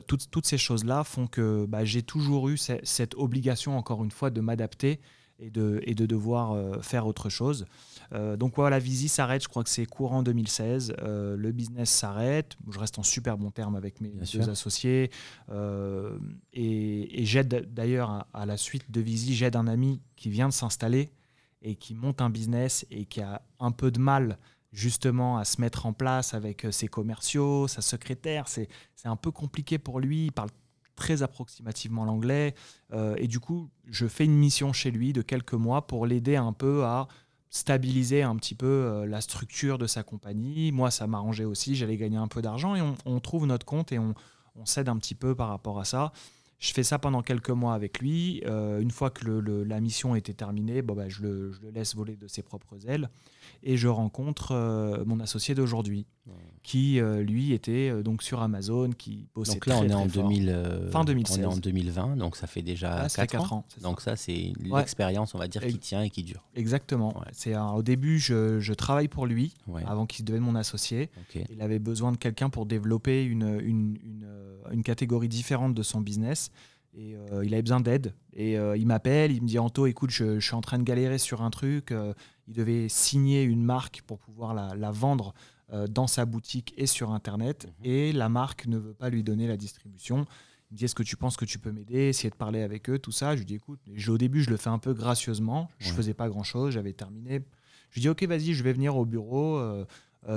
toutes, toutes, ces choses-là font que bah, j'ai toujours eu cette obligation, encore une fois, de m'adapter et de, et de devoir faire autre chose. Euh, donc voilà, Visi s'arrête, je crois que c'est courant 2016. Euh, le business s'arrête. Je reste en super bon terme avec mes deux associés. Euh, et, j'aide d'ailleurs à, la suite de Visi, j'aide un ami qui vient de s'installer et qui monte un business et qui a un peu de mal justement à se mettre en place avec ses commerciaux, sa secrétaire. C'est un peu compliqué pour lui. Il parle très approximativement l'anglais. et du coup, je fais une mission chez lui de quelques mois pour l'aider un peu à stabiliser un petit peu euh, la structure de sa compagnie. Moi, ça m'arrangeait aussi, j'allais gagner un peu d'argent et on, trouve notre compte et on, on, cède un petit peu par rapport à ça. Je fais ça pendant quelques mois avec lui. Euh, une fois que la mission était terminée, bah, je, le, laisse voler de ses propres ailes. Et je rencontre euh, mon associé d'aujourd'hui, qui euh, lui était donc sur Amazon, qui bossait Donc là, on est en 2000, fin 2016. On est en 2020, donc ça fait déjà 4, ans. donc ça, c'est l'expérience, on va dire, qui tient et qui dure. Exactement. C'est Au début, je, je, travaille pour lui, avant qu'il devienne mon associé. Il avait besoin de quelqu'un pour développer une, une, une, une catégorie différente de son business. Et euh, il avait besoin d'aide. Et euh, il m'appelle, il me dit Anto, écoute, je, suis en train de galérer sur un truc. Euh, il devait signer une marque pour pouvoir la, vendre dans sa boutique et sur Internet. Mhm. Et la marque ne veut pas lui donner la distribution. Il me dit Est-ce que tu penses que tu peux m'aider Essayer de parler avec eux, tout ça? Je lui dis Écoute, au début, je le fais un peu gracieusement. Je ne faisais pas grand-chose, j'avais terminé. Je lui dis Ok, vas-y, je vais venir au bureau.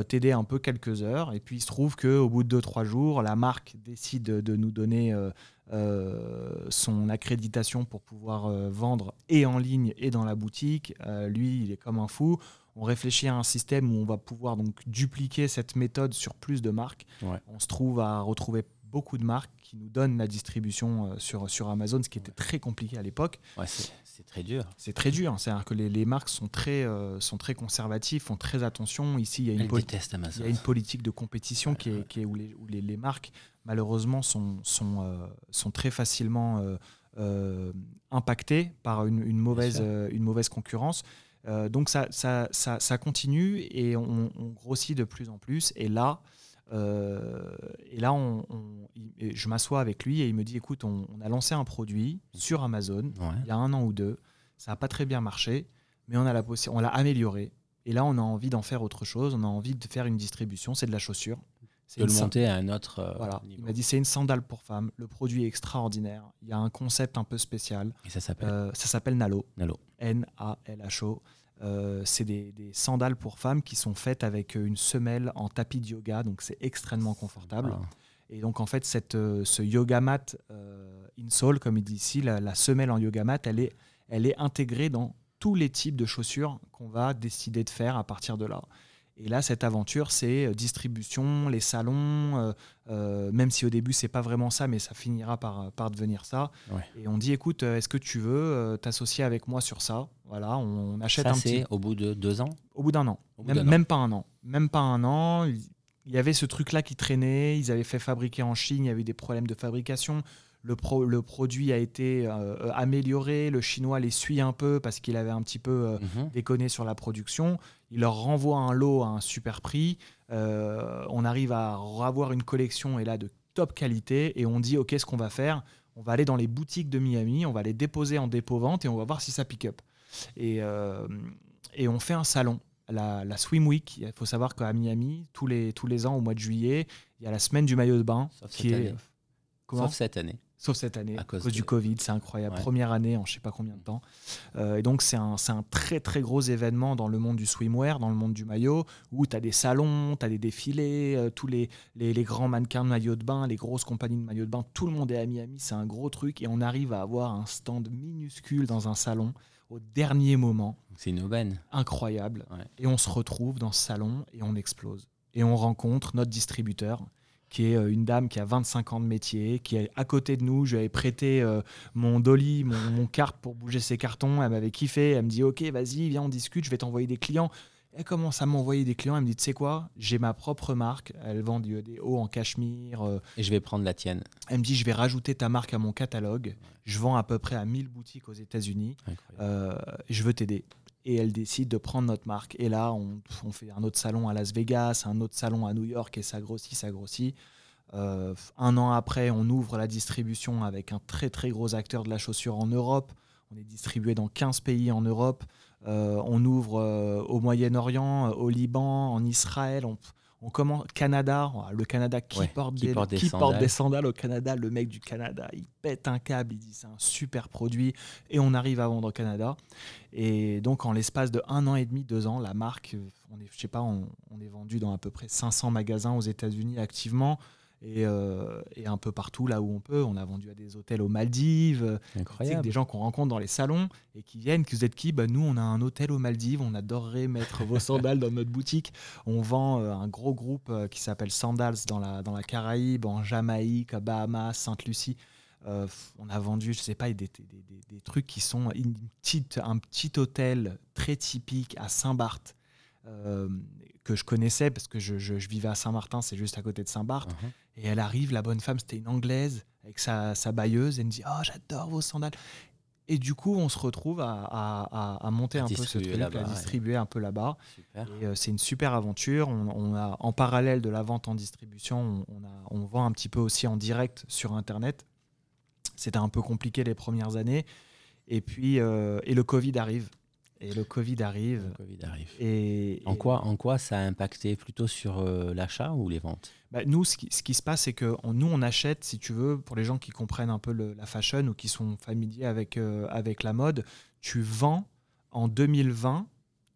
t'aider un peu quelques heures. Et puis il se trouve qu'au bout de 2-3 jours, la marque décide de nous donner euh, son accréditation pour pouvoir euh, vendre et en ligne et dans la boutique. Euh, lui, il est comme un fou. On réfléchit à un système où on va pouvoir donc dupliquer cette méthode sur plus de marques. On se trouve à retrouver beaucoup de marques qui nous donnent la distribution sur, sur Amazon, ce qui était très compliqué à l'époque. c'est très dur. C'est très dur. C'est-à-dire que les, les, marques sont très, sont très conservatives, font très attention. Ici, il y a une, il y a une politique de compétition qui est, qui est où, les, où les, les, marques malheureusement, sont, sont, euh, sont très facilement euh, euh, impactés par une, mauvaise, une mauvaise concurrence. Donc ça, ça, ça, continue et on, grossit de plus en plus. Et là, et là on, je m'assois avec lui et il me dit, écoute, on, a lancé un produit sur Amazon il y a un an ou deux. Ça n'a pas très bien marché, mais on a on l'a amélioré. Et là, on a envie d'en faire autre chose. On a envie de faire une distribution. C'est de la chaussure de le monter à un autre euh, voilà. Il m'a dit c'est une sandale pour femme. Le produit est extraordinaire. Il y a un concept un peu spécial. Et ça s'appelle euh, Ça s'appelle Nalo. Nalo. N-A-L-H-O. Euh, c'est des, sandales pour femmes qui sont faites avec une semelle en tapis de yoga, donc c'est extrêmement confortable. Et donc en fait, cette, ce yoga mat insole, comme il dit ici, la, semelle en yoga mat, elle est, elle est intégrée dans tous les types de chaussures qu'on va décider de faire à partir de là. Et là, cette aventure, c'est euh, distribution, les salons, euh, euh, même si au début, c'est pas vraiment ça, mais ça finira par, par devenir ça. Et on dit, écoute, est-ce que tu veux t'associer avec moi sur ça? Voilà, on, achète un petit. au bout de deux ans? Au bout d'un an. Même, même, pas un an. Même pas un an. Il y avait ce truc-là qui traînait. Ils avaient fait fabriquer en Chine. Il y avait eu des problèmes de fabrication. Le, le produit a été amélioré, le chinois les suit un peu parce qu'il avait un petit peu mhm. déconné sur la production, il leur renvoie un lot à un super prix, on arrive à avoir une collection et là de top qualité et on dit ok ce qu'on va faire, on va aller dans les boutiques de Miami, on va les déposer en dépôt-vente et on va voir si ça pick up. Et, euh, et on fait un salon, la, la Swim Week. Il faut savoir qu'à Miami, tous les, tous les ans, au mois de juillet, il y a la semaine du maillot de bain. Sauf qui cette est, année. Sauf cette année. Sauf cette année, à cause, du Covid, c'est incroyable. Première année en je sais pas combien de temps. Euh, et donc, c'est un, un, très très gros événement dans le monde du swimwear, dans le monde du maillot, où tu as des salons, tu as des défilés, euh, tous les, les, les, grands mannequins de maillot de bain, les grosses compagnies de maillot de bain, tout le monde est à Miami, c'est un gros truc. Et on arrive à avoir un stand minuscule dans un salon au dernier moment. C'est une aubaine. Incroyable. Et on se retrouve dans ce salon et on explose. Et on rencontre notre distributeur qui est euh, une dame qui a 25 ans de métier, qui est à côté de nous. Je lui avais prêté euh, mon dolly, mon, mon, carte pour bouger ses cartons. Elle m'avait kiffé. Elle me dit Ok, vas-y, viens, on discute, je vais t'envoyer des clients. Elle commence à m'envoyer des clients. Elle me dit Tu sais quoi? J'ai ma propre marque. Elle vend des hauts en cachemire. Euh. Et je vais prendre la tienne. Elle me dit Je vais rajouter ta marque à mon catalogue. Je vends à peu près à 1000 boutiques aux États-Unis. je veux t'aider et elle décide de prendre notre marque. Et là, on, fait un autre salon à Las Vegas, un autre salon à New York, et ça grossit, ça grossit. Euh, un an après, on ouvre la distribution avec un très très gros acteur de la chaussure en Europe. On est distribué dans 15 pays en Europe. Euh, on ouvre euh, au Moyen-Orient, au Liban, en Israël. On commence Canada, le Canada qui, porte, des, sandales. au Canada, le mec du Canada, il pète un câble, il dit c'est un super produit et on arrive à vendre au Canada. Et donc en l'espace de un an et demi, deux ans, la marque, on est, je sais pas, on, on est vendu dans à peu près 500 magasins aux États-Unis activement. Euh, et, un peu partout là où on peut. On a vendu à des hôtels aux Maldives, Incroyable. des gens qu'on rencontre dans les salons et qui viennent, qui vous êtes qui bah, Nous, on a un hôtel aux Maldives, on adorerait mettre vos sandales dans notre boutique. On vend euh, un gros groupe euh, qui s'appelle Sandals dans la, dans la Caraïbe, en Jamaïque, à Bahamas, Sainte-Lucie. on a vendu, je sais pas, des, des, trucs qui sont une petite, un petit hôtel très typique à Saint-Barth. que je connaissais parce que je, je, vivais à Saint-Martin, c'est juste à côté de Saint-Barth. Uh-huh. Et elle arrive, la bonne femme, c'était une anglaise avec sa, sa bailleuse. Elle me dit Oh, j'adore vos sandales. Et du coup, on se retrouve à, à, à monter un peu ce truc, à distribuer un peu là-bas. Et euh, c'est une super aventure. On, a, en parallèle de la vente en distribution, on, a, on vend un petit peu aussi en direct sur Internet. C'était un peu compliqué les premières années. Et puis, euh, et le Covid arrive. Et le Covid arrive. Le COVID arrive. Et, en, quoi, en quoi ça a impacté plutôt sur euh, l'achat ou les ventes? Bah, Nous, ce qui, ce qui, se passe, c'est que nous, on achète, si tu veux, pour les gens qui comprennent un peu la fashion ou qui sont familiers avec, euh, avec la mode, tu vends en 2020,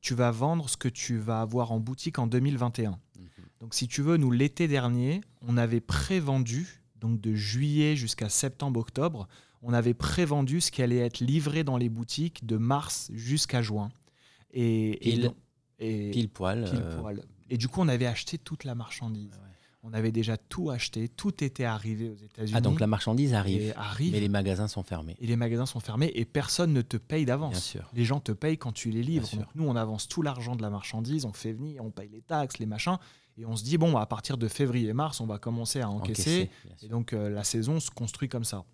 tu vas vendre ce que tu vas avoir en boutique en 2021. Mhm. Donc, si tu veux, nous, l'été dernier, on avait prévendu, donc de juillet jusqu'à septembre-octobre, on avait prévendu ce qui allait être livré dans les boutiques de mars jusqu'à juin. Et, pile, et, poil, euh, poil. Et du coup, on avait acheté toute la marchandise. On avait déjà tout acheté, tout était arrivé aux États-Unis. Ah, donc la marchandise arrive, arrive, mais les magasins sont fermés. Et les magasins sont fermés et personne ne te paye d'avance. Les gens te payent quand tu les livres. Donc nous, on avance tout l'argent de la marchandise, on fait venir, on paye les taxes, les machins. Et on se dit, bon, à partir de février-mars, on va commencer à encaisser. et donc euh, la saison se construit comme ça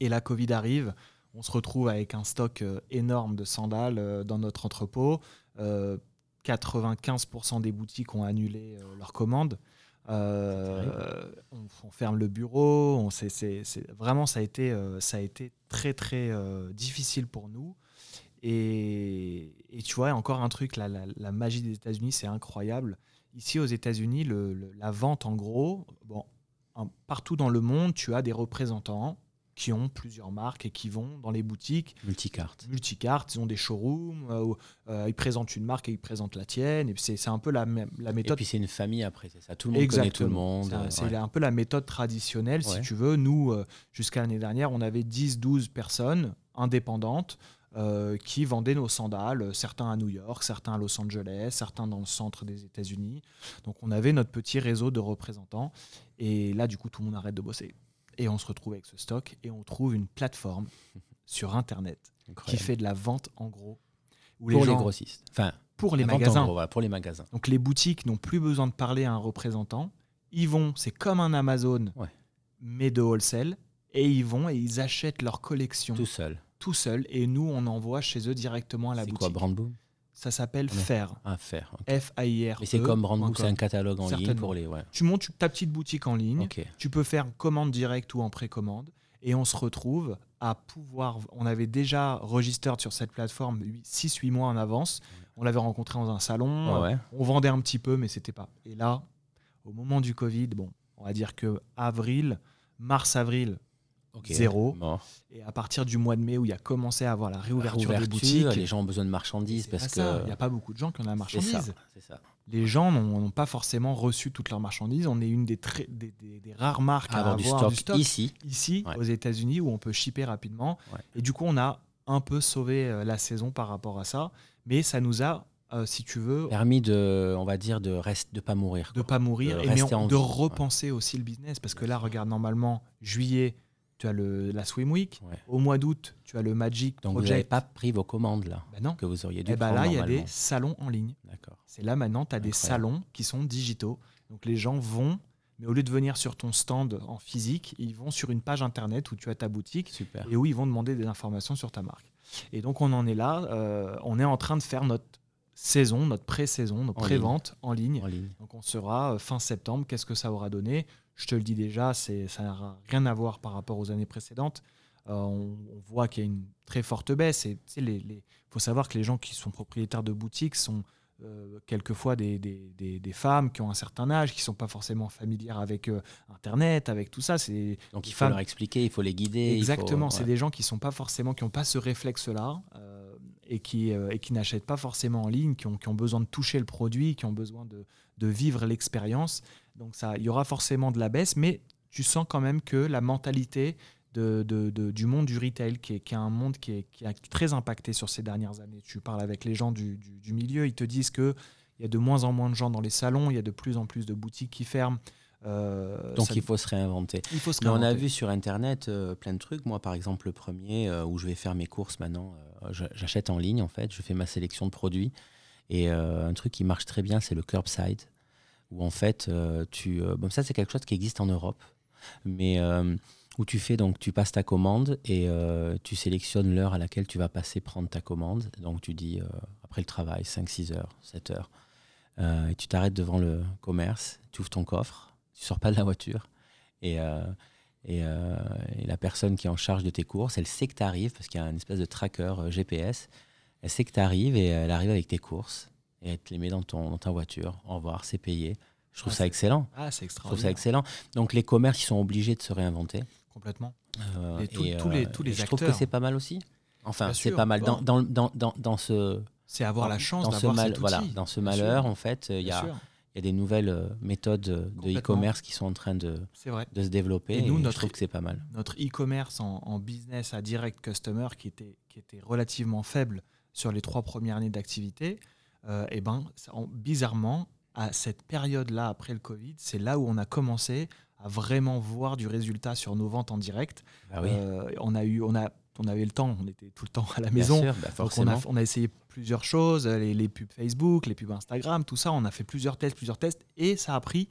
et la Covid arrive. On se retrouve avec un stock euh, énorme de sandales euh, dans notre entrepôt. 95% euh, des boutiques ont annulé leurs commandes. on, ferme le bureau. On, vraiment, ça a, été, ça a été très, très difficile pour nous. Et, tu vois, encore un truc, la, la, magie des États-Unis, c'est incroyable. Ici, aux États-Unis, la vente, en gros, bon, partout dans le monde, tu as des représentants qui ont plusieurs marques et qui vont dans les boutiques. Multicartes. Multicartes, ils ont des showrooms, euh, euh, ils présentent une marque et ils présentent la tienne. Et c'est un peu la, la méthode. Et puis c'est une famille après, c'est ça. Tout le monde connaît tout le monde. C'est un peu la méthode traditionnelle, si tu veux. Nous, euh, jusqu'à l'année dernière, on avait 10-12 personnes indépendantes. qui vendaient nos sandales, certains à New York, certains à Los Angeles, certains dans le centre des États-Unis. Donc on avait notre petit réseau de représentants. Et là, du coup, tout le monde arrête de bosser. Et on se retrouve avec ce stock et on trouve une plateforme sur Internet qui fait de la vente en gros. Où pour les, grossistes. Enfin, pour les magasins. pour les magasins. Donc les boutiques n'ont plus besoin de parler à un représentant. Ils vont, c'est comme un Amazon, mais de wholesale. et ils vont et ils achètent leur collection Tout seul. tout seuls et nous on envoie chez eux directement à la C'est boutique. quoi, Brandboom? Ça s'appelle. Faire. Ah, faire. ok. F-A-I-R. Mais c'est comme Brandboom, c'est un catalogue en ligne pour les. Ouais. Tu montes ta petite boutique en ligne, Ok. tu peux faire commande directe ou en précommande et on se retrouve à pouvoir. On avait déjà registered sur cette plateforme 6-8 mois en avance. On l'avait rencontré dans un salon. Ouais, ouais. On vendait un petit peu, mais c'était pas. Et là, au moment du Covid, bon, on va dire que avril, mars-avril, Zéro. Et à partir du mois de mai où il a commencé à avoir la réouverture des Ouverture, boutiques, les gens ont besoin de marchandises parce que. ça. il n'y a pas beaucoup de gens qui ont la ça. marchandise. C'est ça. Les gens n'ont pas forcément reçu toutes leurs marchandises. On est une des, des, des- des rares marques à Avoir avoir, du stock, ici. ici, Ouais. aux États-Unis, où on peut shipper rapidement. Ouais. Et du coup, on a un peu sauvé euh, la saison par rapport à ça. Mais ça nous a, euh, si tu veux, Permis de, on va dire, de reste, de pas mourir. de quoi. pas mourir de et mais on- de vie, repenser aussi le business. Parce que là, regarde, normalement, juillet, tu as le, la Swim Week. Ouais. Au mois d'août, tu as le Magic Donc vous n'avez pas pris vos commandes là Ben non. que vous auriez dû Et ben prendre là, il y a des salons en ligne. D'accord. C'est là maintenant, tu as des salons qui sont digitaux. Donc les gens vont, mais au lieu de venir sur ton stand en physique, ils vont sur une page internet où tu as ta boutique Super. et où ils vont demander des informations sur ta marque. Et donc on en est là, euh, on est en train de faire notre saison, notre pré-saison, notre En pré-vente en ligne. En ligne. Donc on sera euh, fin septembre. Qu'est-ce que ça aura donné? Je te le dis déjà, ça n'a rien à voir par rapport aux années précédentes. Euh, on, on voit qu'il y a une très forte baisse. Il les, les, faut savoir que les gens qui sont propriétaires de boutiques sont euh, quelquefois des, des, des- des femmes qui ont un certain âge, qui ne sont pas forcément familières avec euh, Internet, avec tout ça. C'est Donc il faut femmes- leur expliquer, il faut les guider. faut- Exactement, c'est ouais. des gens qui sont pas forcément, qui n'ont pas ce réflexe-là euh, et qui, et qui n'achètent pas forcément en ligne, qui ont, qui ont besoin de toucher le produit, qui ont besoin de, de vivre l'expérience. Donc ça, il y aura forcément de la baisse, mais tu sens quand même que la mentalité de, de- de- du monde du retail, qui est, qui est un monde qui est, qui a très impacté sur ces dernières années. Tu parles avec les gens du, du- du milieu, ils te disent que il y a de moins en moins de gens dans les salons, il y a de plus en plus de boutiques qui ferment. Euh, Donc ça- il faut se réinventer. il faut se Mais on a vu sur Internet euh, plein de trucs. Moi, par exemple, le premier euh, où je vais faire mes courses maintenant, j'achète en ligne en fait, je fais ma sélection de produits. Et un truc qui marche très bien, c'est le curbside, où en fait, tu, bon, ça c'est quelque chose qui existe en Europe, mais où tu fais donc tu passes ta commande et euh, tu sélectionnes l'heure à laquelle tu vas passer prendre ta commande. Donc tu dis euh, après le travail, 5, 6 heures, 7 heures, Euh, et tu t'arrêtes devant le commerce, tu ouvres ton coffre, tu sors pas de la voiture et et, et la personne qui est en charge de tes courses, elle sait que tu arrives parce qu'il y a une espèce de tracker GPS. Elle sait que tu arrives et elle arrive avec tes courses et elle te les met dans, ton, dans ta voiture. Au revoir, c'est payé. Je trouve Ah, ça excellent. Ah, c'est Je trouve extraordinaire. ça excellent. Donc les commerces, ils sont obligés de se réinventer. Complètement. Euh, Et tous- tous les- tous et les je trouve que acteurs. c'est pas mal aussi. Enfin, c'est pas mal. Dans, Bon. dans, dans, dans, dans ce, C'est avoir la chance d'avoir mal, cet outil. voilà, dans ce Bien malheur, sûr. en fait, il y a, sûr, il y a des nouvelles euh, méthodes de e-commerce qui sont en train de, vrai. de se développer. Et Et, nous, je notre- trouve que c'est pas mal. Notre e-commerce en, en business à direct customer qui était, qui était relativement faible sur les trois premières années d'activité, euh, eh ben, ça- bizarrement, à cette période-là, après le Covid, c'est là où on a commencé à vraiment voir du résultat sur nos ventes en direct. Ah oui, Euh, on, a eu, on, a, on avait le temps, on était tout le temps à la maison. sûr, bah, Donc on, a, on a essayé plusieurs choses, euh, les, les pubs Facebook, les pubs Instagram, tout ça. On a fait plusieurs tests, plusieurs tests, et ça a pris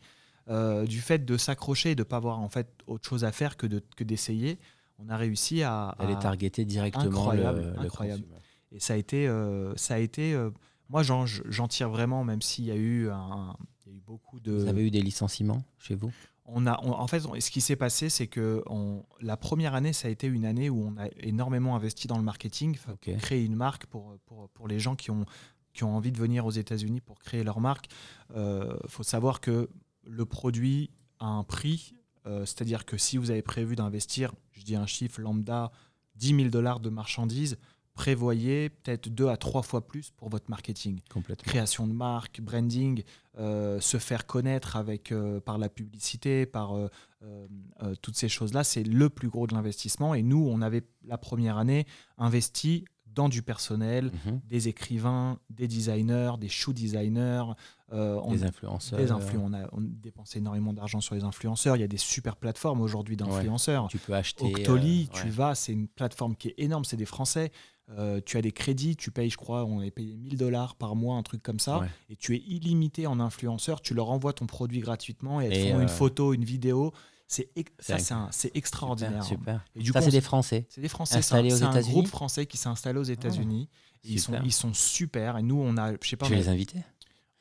euh, du fait de s'accrocher, de ne pas avoir en fait autre chose à faire que de- que d'essayer. on a réussi à, D'aller à- targeter directement Incroyable, le, le incroyable. et ça a été, euh, ça a été. euh, moi, j'en, tire vraiment, même s'il y a eu un, il y a eu beaucoup de. Vous avez eu des licenciements chez vous? On a, on- en fait, on- ce qui s'est passé, c'est que on- la première année, ça a été une année où on a énormément investi dans le marketing, enfin, Ok. créer une marque pour, pour, pour les gens qui ont, qui ont envie de venir aux États-Unis pour créer leur marque. Il faut savoir que le produit a un prix, euh, c'est-à-dire que si vous avez prévu d'investir, je dis un chiffre lambda, 10 000 dollars de marchandises, prévoyez peut-être deux à trois fois plus pour votre marketing Complètement. création de marque, branding, euh, se faire connaître avec, euh, par la publicité, par euh, toutes ces choses-là, c'est le plus gros de l'investissement. Et nous, on avait la première année investi dans du personnel, Mhm. des écrivains, des designers, des shoe designers. euh, on, Des influenceurs. des influ- on a on dépensé énormément d'argent sur les influenceurs. Il y a des super plateformes aujourd'hui d'influenceurs. Tu peux acheter. Octoly, euh, tu vas, c'est une plateforme qui est énorme, c'est des Français. Euh, tu as des crédits, tu payes, je crois, on est payé 1000 dollars par mois, un truc comme ça, et tu es illimité en influenceur, tu leur envoies ton produit gratuitement et elles font une photo, une vidéo. C'est c'est extraordinaire. Super, Et du ça, c'est des Français. C'est des Français. C'est un, groupe français qui s'est installé aux États-Unis. ils, sont, ils sont super. Et nous, on a, je sais pas. Tu les inviter?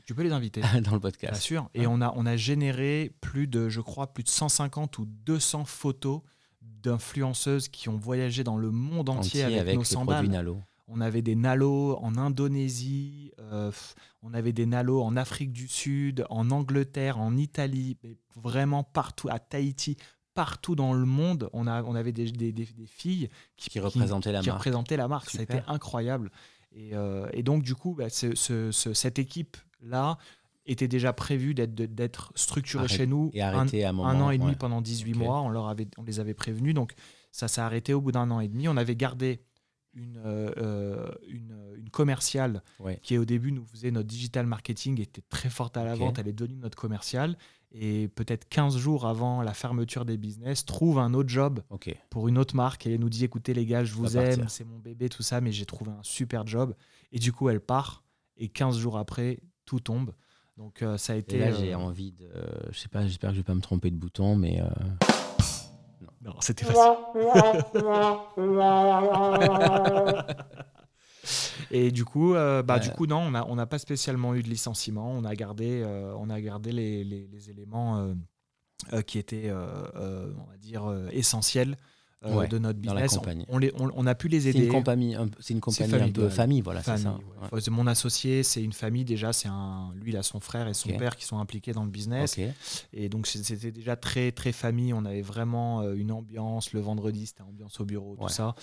Tu peux les inviter. Dans le podcast. Bien sûr. Et on, a, on a généré plus de, je crois, plus de 150 ou 200 photos d'influenceuses qui ont voyagé dans le monde entier, avec, nos sandales. Nalo. On avait des nalos en Indonésie, euh, on avait des nalos en Afrique du Sud, en Angleterre, en Italie, vraiment partout, à Tahiti, partout dans le monde, on, a, on avait des, des, des, filles qui, représentaient, la qui représentaient la marque. Ça a été incroyable. Et, euh, et donc, du coup, bah, cette équipe-là était déjà prévue d'être structurée chez nous et un, à un, an et demi pendant 18 mois. On, leur avait, on les avait prévenus. Donc, ça s'est arrêté au bout d'un an et demi. On avait gardé une, euh, une, une, commerciale qui, au début, nous faisait notre digital marketing, était très forte à la vente. Elle est devenue notre commerciale et peut-être 15 jours avant la fermeture des business, trouve un autre job pour une autre marque et nous dit écoutez les gars, je vous aime, c'est mon bébé, tout ça, mais j'ai trouvé un super job. Et du coup, elle part et 15 jours après, tout tombe. Donc euh, ça a été. Et là, j'ai euh, envie de. je sais pas, j'espère que je vais pas me tromper de bouton, mais. Euh, non, non c'était facile. Et du coup, euh, bah, du coup non, on n'a on pas spécialement eu de licenciement. On a gardé, euh, on a gardé les, les, éléments euh, qui étaient, on va dire, essentiels. De notre business. On, les, on, a pu les aider. C'est une compagnie, c'est une compagnie un peu famille, voilà, c'est ça. Mon associé, c'est une famille déjà. C'est un, lui, il a son frère et son père qui sont impliqués dans le business. Et donc c'était déjà très très famille. On avait vraiment une ambiance. Le vendredi, c'était ambiance au bureau, tout ça.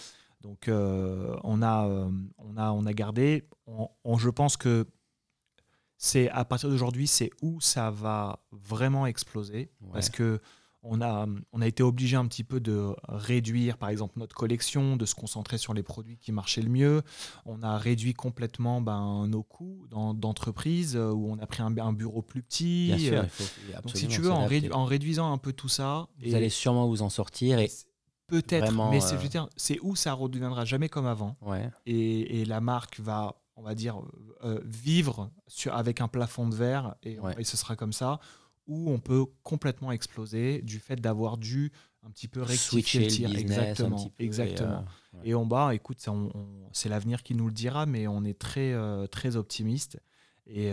Donc euh, on, a, euh, on, a, on a gardé. On, je pense que c'est à partir d'aujourd'hui, c'est où ça va vraiment exploser. Parce que on a, on a été obligé un petit peu de réduire, par exemple, notre collection, de se concentrer sur les produits qui marchaient le mieux. On a réduit complètement ben, nos coûts d'entreprise, euh, où on a pris un, un bureau plus petit. Bien sûr, Donc, si tu veux, en, en, réduisant un peu tout ça. Vous allez sûrement vous en sortir. Et Peut-être, mais euh, c'est où ça redeviendra jamais comme avant. Et, la marque va, on va dire, euh, vivre sur, avec un plafond de verre et, et, ce sera comme ça. Ou on peut complètement exploser du fait d'avoir dû un petit peu rectifier le tir. exactement. exactement. Et, on bas, écoute, c'est l'avenir qui nous le dira, mais on est très, euh, très optimiste. Et,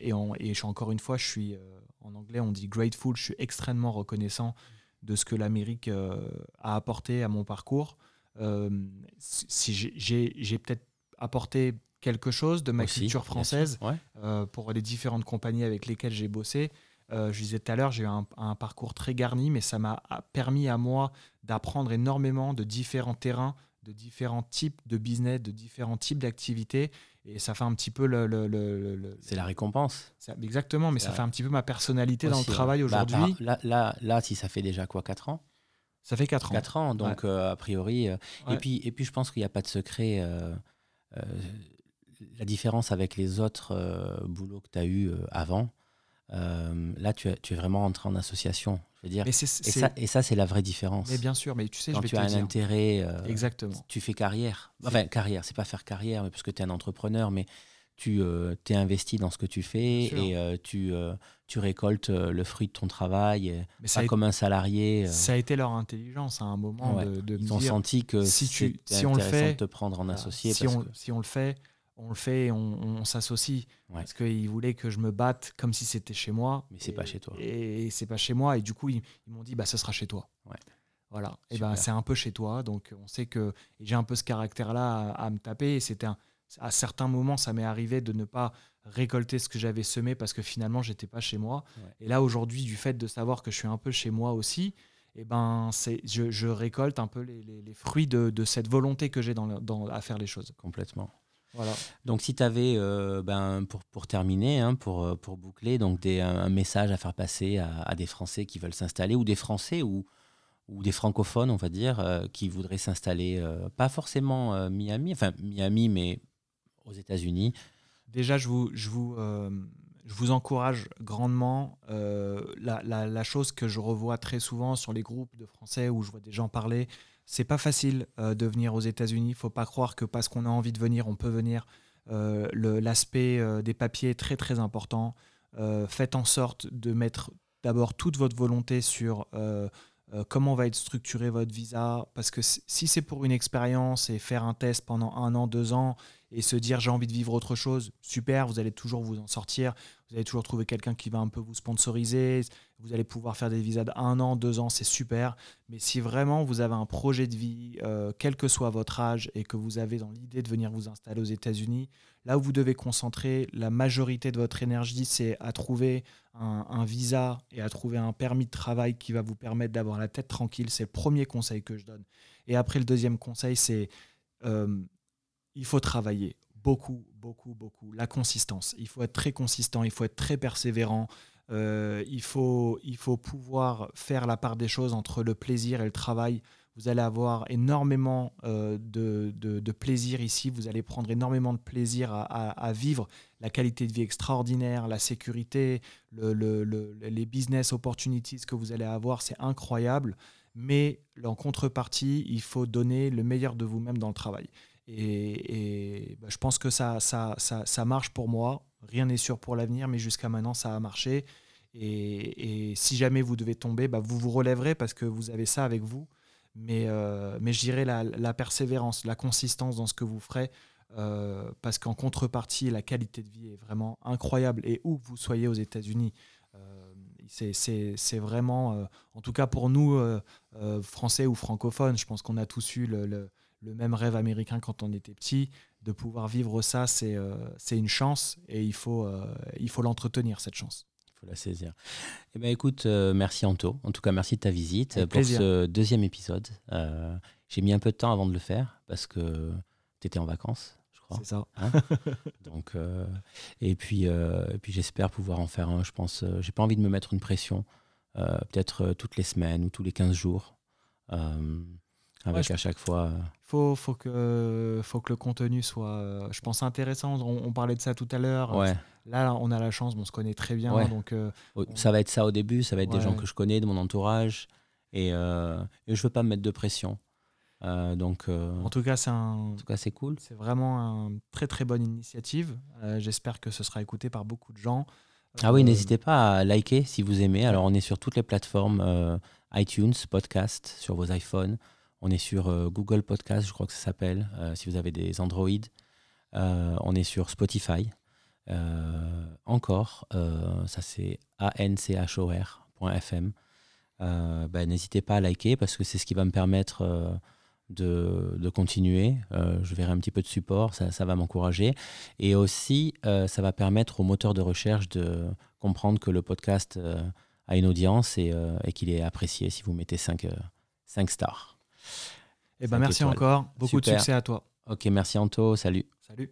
et, et encore une fois, je suis, en anglais, on dit grateful, je suis extrêmement reconnaissant de ce que l'Amérique euh, a apporté à mon parcours. Euh, si j'ai peut-être apporté quelque chose de ma culture française euh, pour les différentes compagnies avec lesquelles j'ai bossé. Je disais tout à l'heure, j'ai eu un, un, parcours très garni, mais ça m'a permis à moi d'apprendre énormément de différents terrains, de différents types de business, de différents types d'activités. Et ça fait un petit peu le. c'est la récompense. exactement, mais ça fait un petit peu ma personnalité dans le travail bah, aujourd'hui. là, là, là, si ça fait déjà quoi, 4 ans? Ça fait 4 ans. 4 ans, donc euh, a priori. Euh, et, puis, et puis, je pense qu'il n'y a pas de secret. Euh, la différence avec les autres boulots que tu as eu avant, là, tu, tu es vraiment entré en association dire, et, ça, et ça c'est la vraie différence. Mais bien sûr, mais tu sais, Quand je tu as un intérêt, euh, Exactement. tu fais carrière. Enfin, carrière, c'est pas faire carrière, mais parce que tu es un entrepreneur, mais tu euh, t'es investi dans ce que tu fais et euh, tu, tu récoltes le fruit de ton travail, mais pas comme un salarié. Ça a été leur intelligence à un moment de, de, Ils ont senti que si, tu, si on le fait, de te prendre en associé. Si, on, si on le fait, on le fait et on, s'associe. Parce qu'ils voulaient que je me batte comme si c'était chez moi. Mais c'est pas chez toi. Et, c'est pas chez moi. Et du coup, ils, m'ont dit, bah, ce sera chez toi. Voilà. Et ben, c'est un peu chez toi. Donc, on sait que j'ai un peu ce caractère-là à, me taper. Et c'était à certains moments, ça m'est arrivé de ne pas récolter ce que j'avais semé parce que finalement, j'étais pas chez moi. Et là, aujourd'hui, du fait de savoir que je suis un peu chez moi aussi, et ben, je, récolte un peu les, fruits de, cette volonté que j'ai dans, à faire les choses. Complètement. Donc, si tu avais, euh, ben, pour, pour terminer, hein, pour, euh, pour boucler, donc des, un, message à faire passer à, des Français qui veulent s'installer, ou des Français ou, ou des francophones, on va dire, euh, qui voudraient s'installer, pas forcément Miami, enfin Miami, mais aux États-Unis. Déjà, je vous, je vous, je vous encourage grandement. La, la, la, chose que je revois très souvent sur les groupes de Français où je vois des gens parler, c'est pas facile de venir aux États-Unis. Faut pas croire que parce qu'on a envie de venir, on peut venir. L'aspect des papiers est très très important. faites en sorte de mettre d'abord toute votre volonté sur comment va être structuré votre visa. Parce que si c'est pour une expérience et faire un test pendant un an, deux ans, et se dire j'ai envie de vivre autre chose, super, vous allez toujours vous en sortir, vous allez toujours trouver quelqu'un qui va un peu vous sponsoriser, vous allez pouvoir faire des visas d'un an, deux ans, c'est super. Mais si vraiment vous avez un projet de vie, euh, quel que soit votre âge, et que vous avez dans l'idée de venir vous installer aux États-Unis, là où vous devez concentrer la majorité de votre énergie, c'est à trouver un, visa et à trouver un permis de travail qui va vous permettre d'avoir la tête tranquille. C'est le premier conseil que je donne. Et après, le deuxième conseil, c'est... Euh, il faut travailler beaucoup, beaucoup, beaucoup. La consistance. Il faut être très consistant, il faut être très persévérant. Euh, il, faut, il faut pouvoir faire la part des choses entre le plaisir et le travail. Vous allez avoir énormément euh, de, plaisir ici. Vous allez prendre énormément de plaisir à, vivre la qualité de vie extraordinaire, la sécurité, les business opportunities que vous allez avoir. C'est incroyable. Mais en contrepartie, il faut donner le meilleur de vous-même dans le travail. Et, bah, je pense que ça, ça, ça, marche pour moi. Rien n'est sûr pour l'avenir, mais jusqu'à maintenant, ça a marché. Et, si jamais vous devez tomber, bah, vous vous relèverez parce que vous avez ça avec vous. Mais, euh, je dirais la, persévérance, la consistance dans ce que vous ferez. Euh, parce qu'en contrepartie, la qualité de vie est vraiment incroyable. Et où que vous soyez aux États-Unis, euh, c'est vraiment, en tout cas pour nous, français ou francophones, je pense qu'on a tous eu le même rêve américain quand on était petit. De pouvoir vivre ça, c'est euh, une chance et il faut euh, il faut l'entretenir, cette chance. Il faut la saisir. Eh ben, écoute, euh, merci Anto. En tout cas, merci de ta visite pour ce deuxième épisode. J'ai mis un peu de temps avant de le faire parce que tu étais en vacances. je crois. C'est ça. Hein Donc, et puis, et puis j'espère pouvoir en faire un. Je pense, j'ai pas envie de me mettre une pression, peut-être toutes les semaines ou tous les 15 jours. Avec à chaque fois. Euh, faut, faut, que, faut que le contenu soit, euh, je pense, intéressant. On, parlait de ça tout à l'heure. Ouais. Là, on a la chance, on se connaît très bien. Donc, euh, Ça va être ça au début, ça va être des gens que je connais, de mon entourage. Et, euh, et je veux pas me mettre de pression. donc, en tout cas, c'est un... c'est cool. C'est vraiment une très très bonne initiative. J'espère que ce sera écouté par beaucoup de gens. Ah oui, n'hésitez pas à liker si vous aimez. Alors, on est sur toutes les plateformes iTunes, podcast, sur vos iPhones. On est sur euh, Google Podcast, je crois que ça s'appelle, euh, si vous avez des Android. Euh, on est sur Spotify. encore, ça c'est anchor.fm. Ben, N'hésitez pas à liker parce que c'est ce qui va me permettre de, continuer. je verrai un petit peu de support, ça, va m'encourager. Et aussi, ça va permettre au moteur de recherche de comprendre que le podcast a une audience et, qu'il est apprécié si vous mettez 5, 5 stars. Eh ben, merci encore. Beaucoup de succès à toi. Ok, merci Anto. Salut. Salut.